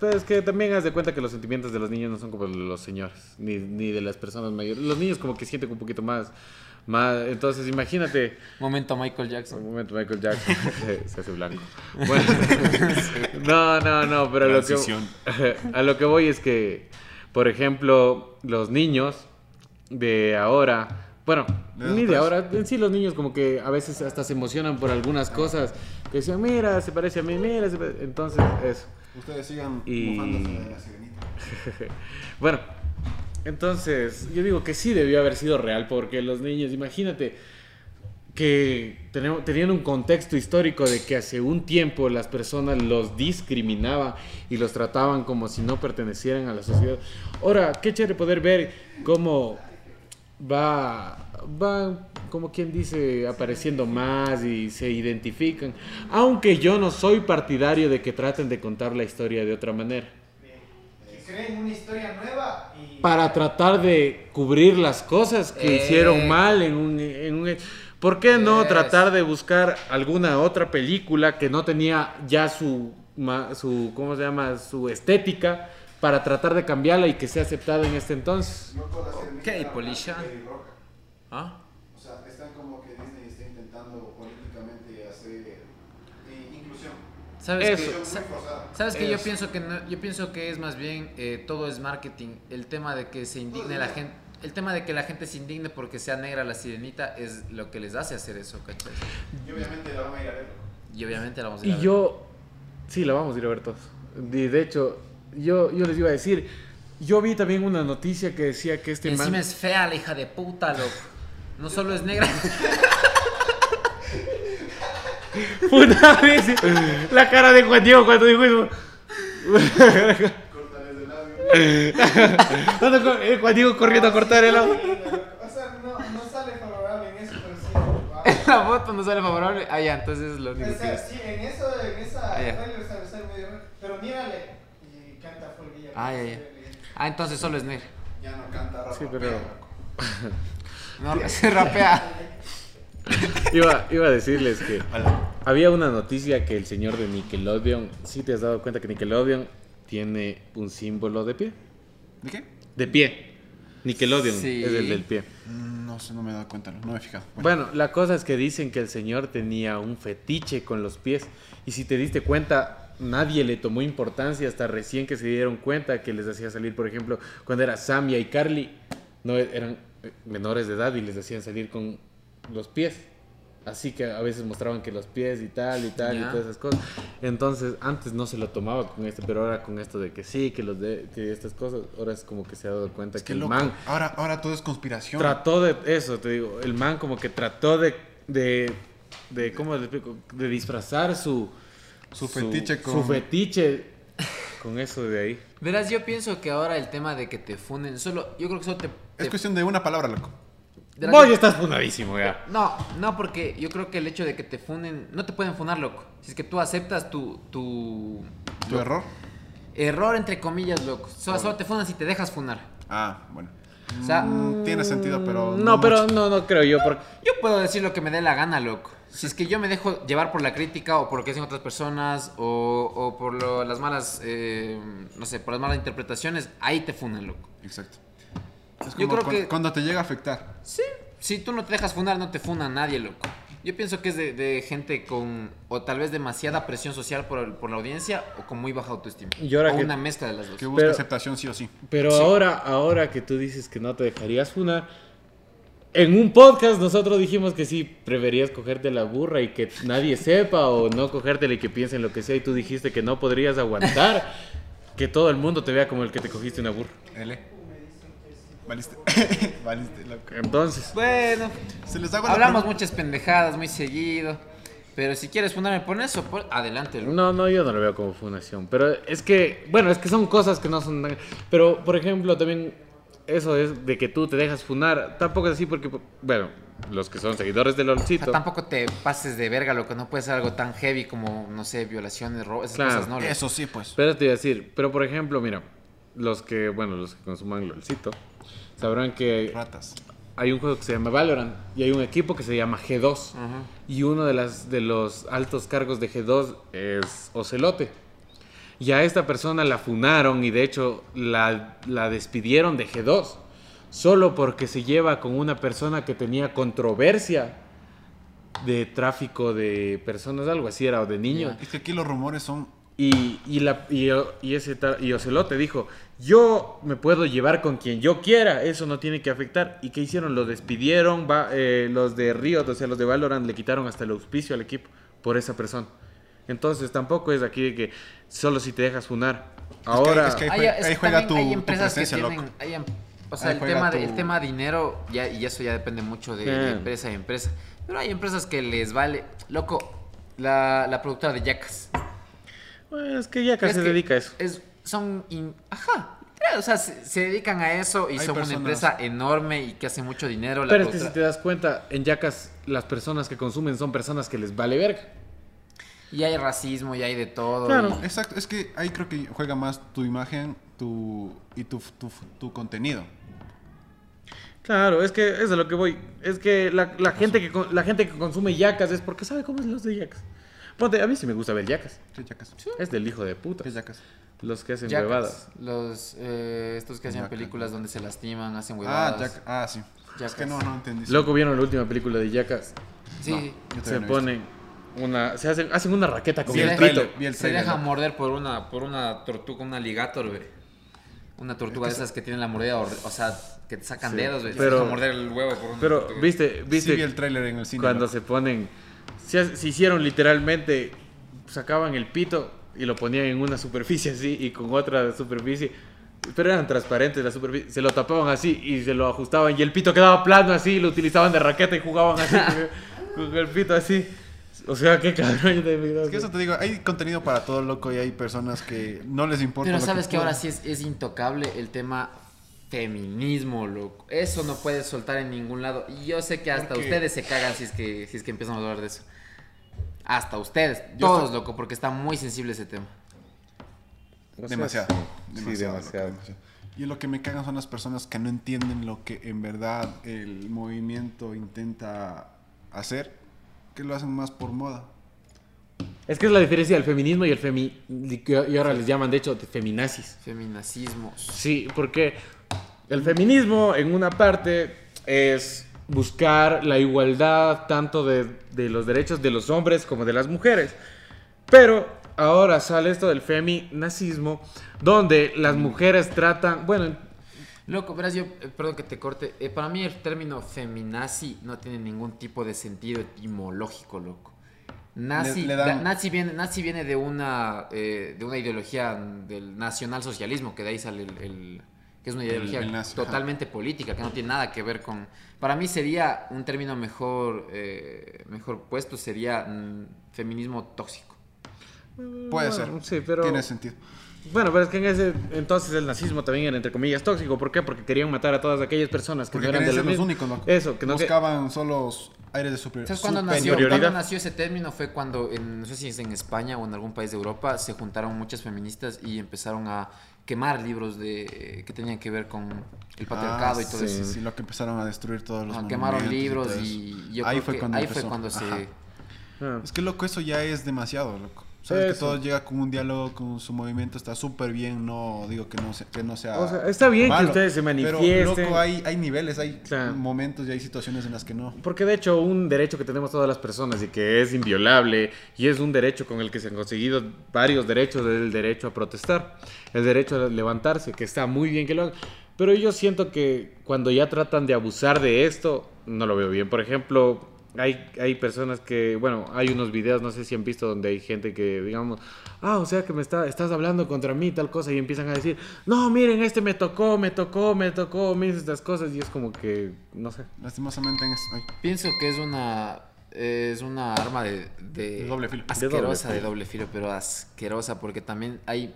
S2: Pero es que también haz de cuenta que los sentimientos de los niños no son como los señores, ni, ni de las personas mayores. Los niños como que sienten un poquito más. más entonces, imagínate.
S3: Momento Michael
S2: Un
S3: Jackson.
S2: momento, Michael Jackson se, se hace blanco. Bueno, no, no, no, pero lo que, a lo que voy es que, por ejemplo, los niños de ahora, bueno,
S1: ¿De
S2: ni de ahora, en sí los niños como que a veces hasta se emocionan por algunas cosas, que dicen, mira, se parece a mí, mira, se pare-". entonces eso.
S1: Ustedes sigan
S2: Y-
S1: mofándose de la sirenita.
S2: Bueno, entonces yo digo que sí debió haber sido real porque los niños, imagínate que tenemos, tenían un contexto histórico de que hace un tiempo las personas los discriminaban y los trataban como si no pertenecieran a la sociedad. Ahora, qué chévere poder ver cómo va, va, como quien dice, apareciendo más y se identifican. Aunque yo no soy partidario de que traten de contar la historia de otra manera.
S4: Que creen una historia nueva y.
S2: para tratar de cubrir las cosas que
S3: Eh.
S2: hicieron mal en un, en un- ¿Por qué no
S3: Es.
S2: tratar de buscar alguna otra película que no tenía ya su, ma- su ¿cómo se llama? Su estética para tratar de cambiarla y que sea aceptada en este entonces?
S3: Ok, Polisha. ¿Ah?
S1: O sea, están como que Disney está intentando políticamente hacer inclusión.
S3: ¿Sabes
S2: Eso.
S3: que, sa-. ¿sabes que yo pienso que no- yo pienso que es más bien eh, todo es marketing. El tema de que se indigne la gente, el tema de que la gente se indigne porque sea negra la sirenita es lo que les hace hacer eso, ¿cachai?
S1: Y obviamente la van a ir a ver.
S3: Y obviamente la vamos a ir
S2: Y
S3: a ver.
S2: yo, sí, la vamos a ir a ver todos. Y de hecho, yo, yo les iba a decir, yo vi también una noticia que decía que este
S3: Y encima
S2: man-
S3: es fea la hija de puta, loco. No solo es negra.
S2: Una vez, la cara de Juan Diego cuando dijo eso.
S1: Cortales del labio.
S2: Eh, Juan Diego corriendo a cortar el agua.
S4: O sea, no, no sale favorable en eso, pero sí.
S3: En la foto no sale favorable. Ah, ya, entonces es lo único
S4: O
S3: que
S4: sea, sí, en eso, en esa
S3: Ah, ya.
S4: trailer sale, sale medio raro, Pero mírale.
S3: Ah, ya, ya. Ah, entonces solo es negra.
S1: Ya no canta rap.
S2: Sí, pero-
S3: No, se rapea.
S2: Iba, iba a decirles que
S1: Hola.
S2: había una noticia que el señor de Nickelodeon, ¿sí te has dado cuenta que Nickelodeon tiene un símbolo de pie?
S1: ¿De qué?
S2: De pie. Nickelodeon
S3: Sí.
S2: es el del pie.
S1: Mm, No sé, no me he dado cuenta, no me he fijado.
S2: Bueno, la cosa es que dicen que el señor tenía un fetiche con los pies. Y si te diste cuenta, nadie le tomó importancia hasta recién que se dieron cuenta que les hacía salir, por ejemplo, cuando era Samia y Carly, no eran eh, menores de edad y les hacían salir con los pies. Así que a veces mostraban que los pies y tal y tal y
S3: Ya.
S2: todas esas cosas. Entonces, antes no se lo tomaba con esto, pero ahora con esto de que sí, que los de que estas cosas, ahora es como que se ha dado cuenta
S1: Es
S2: que
S1: que
S2: el man
S1: Ahora, ahora todo es conspiración.
S2: trató de eso, te digo, el man como que trató de de, de ¿cómo le explico? De disfrazar su
S1: Su fetiche con-
S2: su fetiche con eso de ahí.
S3: Verás, yo pienso que ahora el tema de que te funden, solo, yo creo que solo te...
S1: Es
S3: te-
S1: cuestión de una palabra, loco.
S3: verás,
S2: Vos ya estás fundadísimo ya.
S3: No, no, porque yo creo que el hecho de que te funden, no te pueden funar, loco. Si es que tú aceptas tu, tu
S1: ¿Tu error?
S3: error, entre comillas, loco. Solo, solo te funan si te dejas funar.
S1: Ah, bueno.
S3: O sea,
S1: Mm, Tiene sentido, pero.
S2: No, pero
S1: mucho.
S2: no no creo yo porque
S3: yo puedo decir lo que me dé la gana, loco. Si es que yo me dejo llevar por la crítica o por lo que dicen otras personas o, o por lo- las malas, eh, no sé, por las malas interpretaciones, ahí te funan, loco.
S1: Exacto. Es
S3: Yo
S1: como
S3: creo
S1: cu-
S3: que-
S1: Cuando te llega a afectar.
S3: Sí, si tú no te dejas funar, no te funa nadie, loco. Yo pienso que es de, de gente con, o tal vez demasiada presión social por, el- por la audiencia, o con muy baja autoestima.
S2: Y ahora
S3: o
S2: que-
S3: una mezcla de las dos.
S1: Que busca
S2: Pero-
S1: aceptación sí o sí.
S2: pero
S3: Sí.
S2: ahora ahora que tú dices que no te dejarías funar en un podcast nosotros dijimos que sí, preferías cogerte la burra y que nadie sepa o no cogértela y que piensen lo que sea y tú dijiste que no podrías aguantar que todo el mundo te vea como el que te cogiste una burra.
S1: L. Valiste. Valiste, loco.
S2: Entonces,
S3: Bueno,
S1: Se les hago la
S3: hablamos muchas pendejadas muy seguido. Pero si quieres ponerme por eso, por- adelante. loco.
S2: no, no, yo no lo veo como fundación, pero es que, bueno, es que son cosas que no son tan... Pero, por ejemplo, también eso es de que tú te dejas funar, tampoco es así porque, bueno, los que son seguidores del
S3: O sea,
S2: LOLcito,
S3: tampoco te pases de verga, lo que no puede ser algo tan heavy como, no sé, violaciones, robos, esas
S2: Claro.
S3: cosas, ¿no?
S1: Eso sí, pues.
S2: Pero te iba a decir, pero por ejemplo, mira, los que, bueno, los que consuman LOLcito, sabrán que
S1: Ratas.
S2: hay un juego que se llama Valorant y hay un equipo que se llama G2.
S3: Ajá.
S2: Y uno de, las, de los altos cargos de G2 es Ocelote. Y a esta persona la funaron y de hecho la, la despidieron de G2. Solo porque se lleva con una persona que tenía controversia de tráfico de personas, algo así era, o de niños.
S1: Es que aquí los rumores son.
S2: Y, y, la, y, y ese, y Ocelote dijo, yo me puedo llevar con quien yo quiera, eso no tiene que afectar. ¿Y qué hicieron? Lo despidieron, va- eh, los de Riot, o sea, los de Valorant, le quitaron hasta el auspicio al equipo por esa persona. Entonces tampoco es aquí de que solo si te dejas funar. Ahora,
S1: es que-
S3: Hay-
S1: juega-
S3: es
S1: ahí juega tu-
S3: hay
S1: tu
S3: empresas que
S1: presencia,
S3: tienen,
S1: loco.
S3: hay o sea,
S1: Ahí
S3: el tema, de, el tema dinero, ya, y eso ya depende mucho de, empresa a empresa. Pero hay empresas que les vale, loco, la, la productora de Yacas.
S2: bueno, es que ya casi
S3: Es
S2: se
S3: que
S2: dedica a eso.
S3: Es, son, in- ajá, o sea, se, se dedican a eso y
S1: Hay
S3: son
S1: personas-
S3: una empresa enorme y que hace mucho dinero. la
S2: Pero es que si te das cuenta, en Yacas las personas que consumen son personas que les vale verga.
S3: Y hay racismo y hay de todo.
S2: Claro.
S3: y-
S1: Exacto, es que ahí creo que juega más tu imagen tu, y tu, tu, tu contenido.
S2: Claro, es que es de lo que voy. Es que la, la gente que la gente que consume yacas es porque sabe cómo es los de yacas. Ponte, a mí sí me gusta ver yacas.
S1: ¿Qué yacas?
S2: Es del hijo de puta.
S1: ¿Qué yacas?
S2: Los que hacen
S3: Yacas,
S2: huevadas.
S3: los, eh, estos que hacen
S1: Yacas.
S3: películas donde se lastiman, hacen
S1: Ah,
S3: huevadas.
S1: yac- ah, sí. Es
S3: Yacas.
S1: que no, no entendí.
S2: Loco, ¿vieron la última película de yacas?
S3: Sí.
S2: Se ponen una. Se hacen, hacen una raqueta con el
S1: el
S2: pito.
S1: el
S3: se deja
S1: loco.
S3: morder por una, por una tortuga, una alligator, güey. Una tortuga de esas que tienen la mordida, o sea, que te sacan
S2: Sí,
S3: dedos, güey.
S2: pero-
S3: se deja morder el huevo por una
S2: Pero,
S3: tortuga.
S2: viste, viste.
S1: Sí vi el tráiler en el cine.
S2: cuando
S1: loco.
S2: se ponen. Se, se hicieron literalmente. Sacaban el pito y lo ponían en una superficie así y con otra superficie. Pero eran transparentes la superficie. Se lo tapaban así y se lo ajustaban. Y el pito quedaba plano así. Lo utilizaban de raqueta y jugaban así. con, con el pito así. O sea, qué cabrón.
S1: Es que eso te digo, hay contenido para todo loco y hay personas que no les importa.
S3: Pero
S1: lo
S3: sabes que ahora sí es, es intocable el tema feminismo, loco. Eso no puedes soltar en ningún lado. Y yo sé que hasta
S1: Porque-
S3: ustedes se cagan si es que si es que empezamos a hablar de eso. Hasta ustedes,
S1: Yo
S3: todos,
S1: estoy-
S3: loco, porque está muy sensible ese tema.
S1: Demasiado.
S2: sí.
S1: demasiado,
S2: Sí,
S1: loco,
S2: demasiado.
S1: demasiado. Y lo que me cagan son las personas que no entienden lo que en verdad el movimiento intenta hacer, que lo hacen más por moda.
S2: Es que es la diferencia del feminismo y el femi... Y ahora les llaman, de hecho, de feminazis.
S3: Feminacismos.
S2: Sí, porque el feminismo en una parte es buscar la igualdad tanto de, de los derechos de los hombres como de las mujeres. Pero ahora sale esto del feminazismo, donde las mujeres tratan, bueno,
S3: Loco, verás, yo, eh, perdón que te corte. eh, para mí el término feminazi no tiene ningún tipo de sentido etimológico, loco. Nazi,
S1: Le- le dan-
S3: da- nazi, viene, nazi viene de una, eh, de una ideología del nacionalsocialismo, que de ahí sale el, el- que es una ideología
S1: el nazi, ajá.
S3: totalmente política, que no tiene nada que ver con... Para mí sería un término mejor, eh, mejor puesto, sería mm, feminismo tóxico.
S1: Puede
S2: Bueno,
S1: ser.
S2: sí, pero-
S1: Tiene sentido.
S2: Bueno, pero es que en ese entonces el nazismo también era entre comillas tóxico. ¿Por qué? Porque querían matar a todas aquellas personas que
S1: Porque
S2: no eran de
S1: ser
S2: lo
S1: los únicos, loco.
S2: Eso, que no que-
S1: Buscaban solo aires de superior,
S3: ¿Sabes cuándo nació,
S2: superioridad.
S3: cuándo nació ese término? Fue cuando, en- no sé si es en España o en algún país de Europa, se juntaron muchas feministas y empezaron a quemar libros de que tenían que ver con el patriarcado
S1: Ah,
S3: y todo
S1: sí,
S3: eso.
S1: sí, sí, lo que empezaron a destruir todos los
S3: Ah, quemaron
S1: monumentos
S3: libros
S1: todo
S3: y yo
S1: ahí
S3: creo
S1: fue
S3: que
S1: cuando
S3: ahí fue
S1: empezó.
S3: cuando se...
S1: Ajá.
S2: Ah.
S1: Es que loco, eso ya es demasiado, loco. Sabes que todo llega con un diálogo, con su movimiento, está súper bien, no digo que no, sea, que no sea
S2: O sea, está bien que ustedes se
S1: Pero,
S2: manifiesten.
S1: loco, hay, hay niveles, hay
S2: Claro.
S1: momentos y hay situaciones en las que no.
S2: Porque de hecho un derecho que tenemos todas las personas y que es inviolable y es un derecho con el que se han conseguido varios derechos es el derecho a protestar, el derecho a levantarse, que está muy bien que lo hagan. Pero yo siento que cuando ya tratan de abusar de esto, no lo veo bien. Por ejemplo, hay, hay personas que, bueno, hay unos videos, no sé si han visto, donde hay gente que, digamos, ah, o sea que me está, estás hablando contra mí, tal cosa, y empiezan a decir, no, miren, este me tocó, me tocó, me tocó, me dice estas cosas, y es como que, no sé.
S1: Lastimosamente en es- ay,
S3: Pienso que es una es una arma de, de,
S1: De doble filo.
S3: asquerosa
S2: De
S3: de
S2: doble
S3: filo, pero asquerosa porque también hay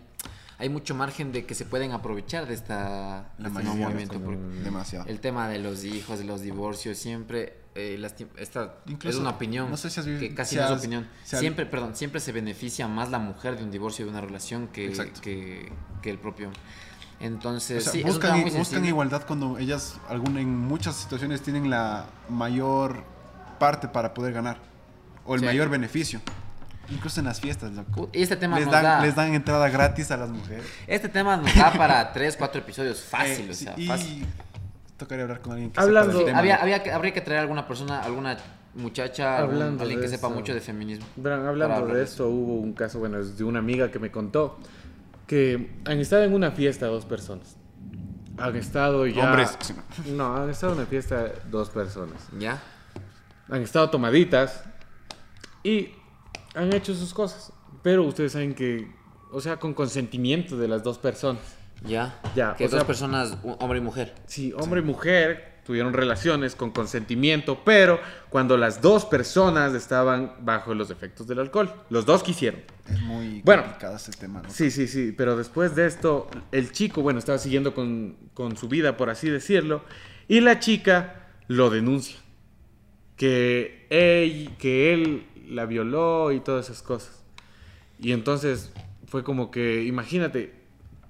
S3: hay mucho margen de que se pueden aprovechar de esta
S1: la
S3: este movimiento.
S1: demasiado.
S3: el tema de los hijos, de los divorcios, siempre eh, esta
S1: Incluso,
S3: es una opinión
S1: no sé si has vi-
S3: que casi
S1: si
S3: no es opinión.
S1: si has-
S3: siempre, perdón, siempre se beneficia más la mujer de un divorcio de una relación que, que, que el propio. Entonces,
S1: O sea,
S3: sí, es un
S1: buscan, igualdad cuando ellas algún, en muchas situaciones tienen la mayor parte para poder ganar o el
S3: Sí.
S1: mayor beneficio. Incluso en las fiestas, loco.
S3: Este tema
S1: Les
S3: nos
S1: dan,
S3: da-
S1: les dan entrada gratis a las mujeres.
S3: Este tema nos da para 3, 4 episodios fácil,
S1: Eh,
S3: o sea,
S1: y
S3: fácil.
S1: Tocaría hablar con alguien que
S2: Hablando-
S1: sepa del tema.
S3: Había, había que, habría que traer alguna persona, alguna muchacha, algún-
S2: Hablando
S3: alguien
S2: de
S3: que sepa
S2: eso.
S3: mucho de feminismo.
S2: Verán, hablando de
S3: eso.
S2: esto, hubo un caso, bueno, es de una amiga que me contó que han estado en una fiesta dos personas. Han estado ya...
S1: Hombres.
S2: No, han estado en una fiesta dos personas.
S3: ¿Ya?
S2: Han estado tomaditas y han hecho sus cosas. Pero ustedes saben que, o sea, con consentimiento de las dos personas.
S3: ¿Ya?
S2: Ya,
S3: Que
S2: o
S3: dos
S2: sea-
S3: personas, hombre y mujer.
S2: Sí, hombre y mujer tuvieron relaciones con consentimiento, pero cuando las dos personas estaban bajo los efectos del alcohol. Los dos quisieron.
S1: Es muy
S2: Bueno.
S1: complicado ese tema. loco.
S2: Sí, sí, sí, pero después de esto, el chico, bueno, estaba siguiendo con, con su vida, por así decirlo, y la chica lo denuncia. Que él, que él la violó y todas esas cosas. Y entonces fue como que, imagínate,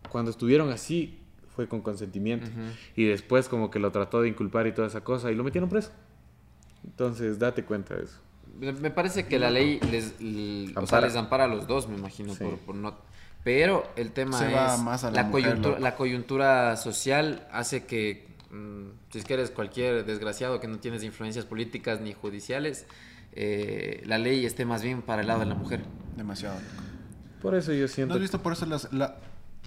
S2: cuando estuvieron así, fue con consentimiento. Y después como que lo trató de inculpar y toda esa cosa, y lo metieron preso. Entonces, date cuenta de eso.
S3: Me parece que la ley les, l- o sea,
S2: Ampara.
S3: les ampara a los dos, me imagino,
S2: Sí.
S3: por, por no... Pero el tema
S1: Se
S3: es...
S1: va más a la mujer,
S3: coyuntura, la coyuntura social hace que, mm, si es que eres cualquier desgraciado que no tienes influencias políticas ni judiciales, eh, la ley esté más bien para el lado de la mujer.
S1: Demasiado. loco.
S2: Por eso yo
S1: ¿No
S2: siento...
S1: has visto por eso las... La...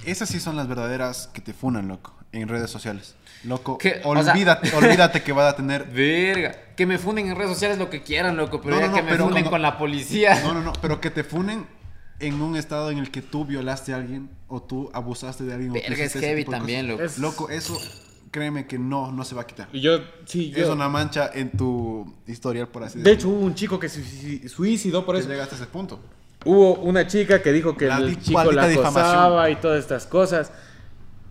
S1: Esas sí son las verdaderas que te funan, loco, en redes sociales. Loco,
S3: ¿Qué? O sea-
S1: olvídate, olvídate que va a tener...
S3: Verga, que me funden en redes sociales lo que quieran, loco, pero
S1: No,
S3: ya
S1: no,
S3: que
S1: no,
S3: me
S1: pero no.
S3: con la policía.
S1: No, no, no, pero que te funen en un estado en el que tú violaste a alguien o tú abusaste de alguien.
S3: Verga, es heavy también, loco.
S2: Es-
S1: Loco, eso, créeme que no, no se va a quitar.
S2: Y yo, sí, yo...
S1: Es una mancha en tu historial, por así
S2: De hecho,
S1: decirlo.
S2: hubo un chico que se suici- suicidó por
S1: que
S2: eso.
S1: llegaste a ese punto.
S2: Hubo una chica que dijo que
S1: La
S2: el chico la acosaba y todas estas cosas.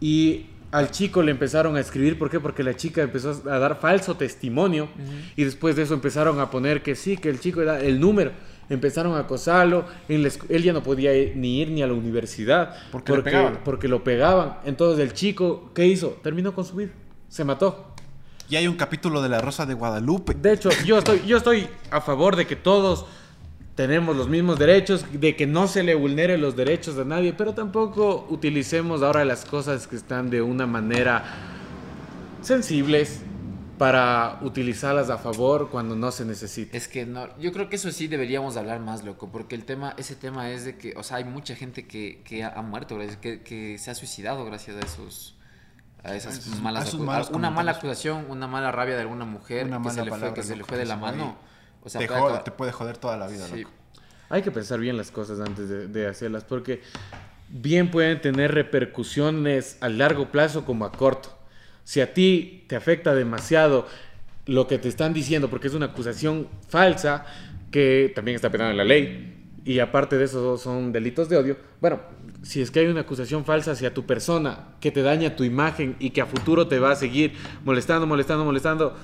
S2: Y al chico le empezaron a escribir, ¿por qué? Porque la chica empezó a dar falso testimonio. Y después de eso empezaron a poner que sí, que el chico era el número. Empezaron a acosarlo. En la escu- él ya no podía ir- ni ir ni a la universidad.
S1: Porque le pegaban.
S2: porque lo pegaban. Entonces el chico, ¿qué hizo? Terminó con su vida. Se mató.
S1: Y hay un capítulo de La Rosa de Guadalupe.
S2: De hecho, yo estoy, yo estoy a favor de que todos tenemos los mismos derechos, de que no se le vulneren los derechos a nadie, pero tampoco utilicemos ahora las cosas que están de una manera sensibles para utilizarlas a favor cuando no se necesita.
S3: Es que no, yo creo que eso sí deberíamos hablar más, loco, porque el tema, ese tema es de que, o sea, hay mucha gente que, que ha, muerto, que, que se ha suicidado gracias a esos, a esas
S1: A esos-
S3: malas,
S1: a esos
S3: acu-
S1: malos
S3: una mala acusación, una mala rabia de alguna mujer
S1: Una
S3: que
S1: mala
S3: se le fue, que se le fue de la mano.
S1: ahí.
S3: O sea,
S1: te,
S3: puede
S1: jode-
S3: acabar-
S1: te puede joder toda la vida,
S3: Sí.
S1: loco.
S2: Hay que pensar bien las cosas antes de, de hacerlas, porque bien pueden tener repercusiones a largo plazo como a corto. Si a ti te afecta demasiado lo que te están diciendo, porque es una acusación falsa que también está penada en la ley, y aparte de eso son delitos de odio, bueno, si es que hay una acusación falsa hacia tu persona que te daña tu imagen y que a futuro te va a seguir molestando, molestando, molestando,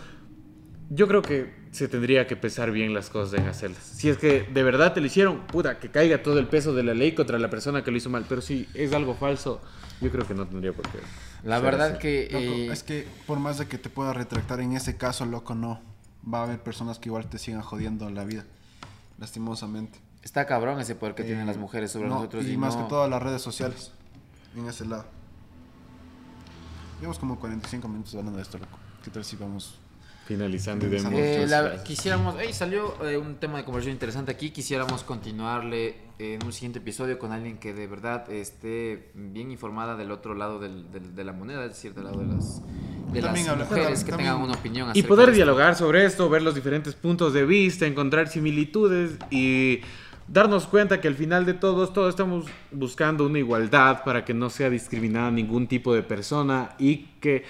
S2: yo creo que se tendría que pesar bien las cosas en hacerlas. Si es que de verdad te lo hicieron, puta, que caiga todo el peso de la ley contra la persona que lo hizo mal. Pero si es algo falso, yo creo que no tendría por qué.
S3: La verdad
S2: así.
S3: que...
S1: Loco,
S3: eh,
S1: es que por más de que te pueda retractar en ese caso, loco, no. Va a haber personas que igual te sigan jodiendo la vida. Lastimosamente.
S3: Está cabrón ese poder que
S1: Eh,
S3: tienen las mujeres sobre
S1: no,
S3: nosotros.
S1: Y, más
S3: no-
S1: que todo las redes sociales. En ese lado. Llevamos como 45 minutos hablando de esto, loco. ¿Qué tal si vamos
S2: Finalizando y demos
S1: Finalizando.
S3: Eh, la- quisiéramos, ey, salió eh, un tema de conversación interesante aquí. Quisiéramos continuarle en un siguiente episodio con alguien que de verdad esté bien informada del otro lado del- del- de la moneda, es decir, del lado de las, de
S1: También
S3: las mujeres que
S1: también-
S3: tengan una opinión.
S2: Y poder
S3: de esto.
S2: dialogar sobre esto, ver los diferentes puntos de vista, encontrar similitudes y darnos cuenta que al final de todos, todos estamos buscando una igualdad para que no sea discriminada ningún tipo de persona y que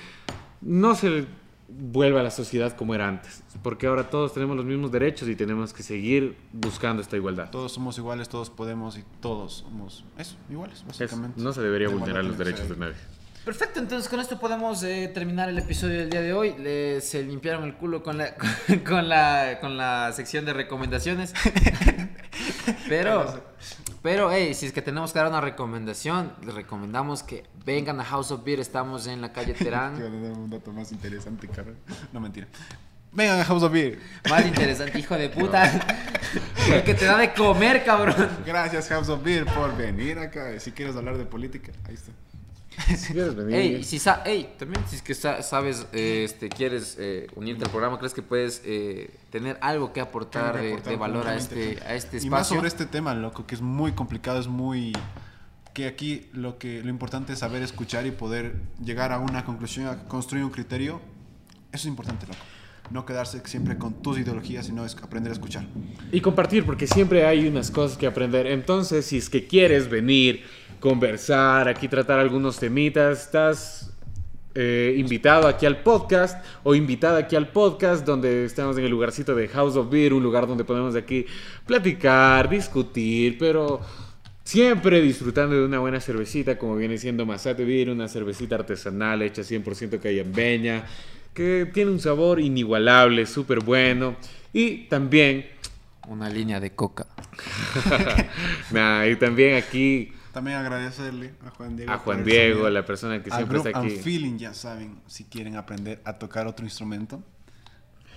S2: no se vuelva a la sociedad como era antes. Porque ahora todos tenemos los mismos derechos y tenemos que seguir buscando esta igualdad.
S1: Todos somos iguales, todos podemos y todos somos eso, iguales,
S2: Es-
S1: básicamente.
S2: no se debería vulnerar
S1: lo
S2: los derechos de nadie.
S3: Perfecto, entonces con esto podemos eh, terminar el episodio del día de hoy. Le- se limpiaron el culo con la, con, la, con la sección de recomendaciones. Pero, pero, hey, si es que tenemos que dar una recomendación, les recomendamos que vengan a House of Beer. Estamos en la calle
S1: Te iba a
S3: Terán.
S1: dar un dato más interesante, cara. No, mentira. Vengan a House of Beer.
S3: Más interesante, hijo de puta. El que te da de comer, cabrón.
S1: Gracias, House of Beer, por venir acá. Si quieres hablar de política, ahí está.
S2: Si quieres venir.
S3: Ey, si sa- ey, también si es que sa- sabes, eh, este, quieres eh, unirte al programa, crees que puedes eh, tener algo que aportar,
S1: que
S3: de,
S1: aportar
S3: de valor a este, a este
S1: Y más
S3: espacio.
S1: sobre este tema, loco, que es muy complicado, es muy... Que aquí lo, que, lo importante es saber escuchar y poder llegar a una conclusión, a construir un criterio. Eso es importante, loco. No quedarse siempre con tus ideologías, sino es aprender a escuchar.
S2: Y compartir, porque siempre hay unas cosas que aprender. Entonces, si es que quieres venir, conversar, aquí tratar algunos temitas, estás eh, invitado aquí al podcast o invitada aquí al podcast, donde estamos en el lugarcito de House of Beer, un lugar donde podemos de aquí platicar, discutir, pero siempre disfrutando de una buena cervecita, como viene siendo Masate Beer, una cervecita artesanal hecha 100% cayambeña, que tiene un sabor inigualable, súper bueno. Y también
S3: Una línea de coca.
S2: Nah, y también aquí
S1: También agradecerle a Juan Diego.
S2: a Juan Diego,
S1: sonido.
S2: la persona que
S1: A
S2: siempre está
S1: and
S2: aquí.
S1: Feeling, ya saben, si quieren aprender a tocar otro instrumento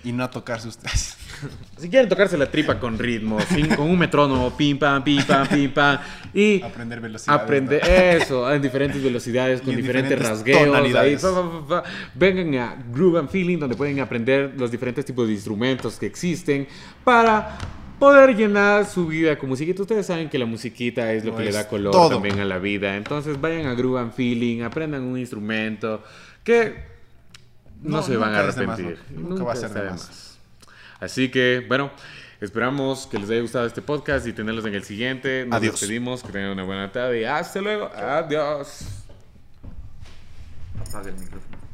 S1: y no a tocarse ustedes.
S2: Si quieren tocarse la tripa con ritmo, con un metrónomo, pim pam, pim pam, pim pam, y
S1: Aprender velocidad.
S2: aprender eso en diferentes velocidades, con diferentes,
S1: diferentes
S2: rasgueos. ahí,
S1: tonalidades.
S2: fa, fa, fa, fa. Vengan a Groove and Feeling, donde pueden aprender los diferentes tipos de instrumentos que existen para poder llenar su vida con musiquita. Ustedes saben que la musiquita es lo que le da color
S1: todo.
S2: también a la vida. Entonces vayan a Groove and Feeling, aprendan un instrumento que no,
S1: No,
S2: se van a
S1: más,
S2: arrepentir.
S1: Nunca va a ser
S2: de
S1: más.
S2: más. Así que, bueno, esperamos que les haya gustado este podcast y tenerlos en el siguiente. Nos
S1: Adiós.
S2: despedimos, que tengan una buena tarde y hasta luego. Adiós.
S3: Apaga el micrófono.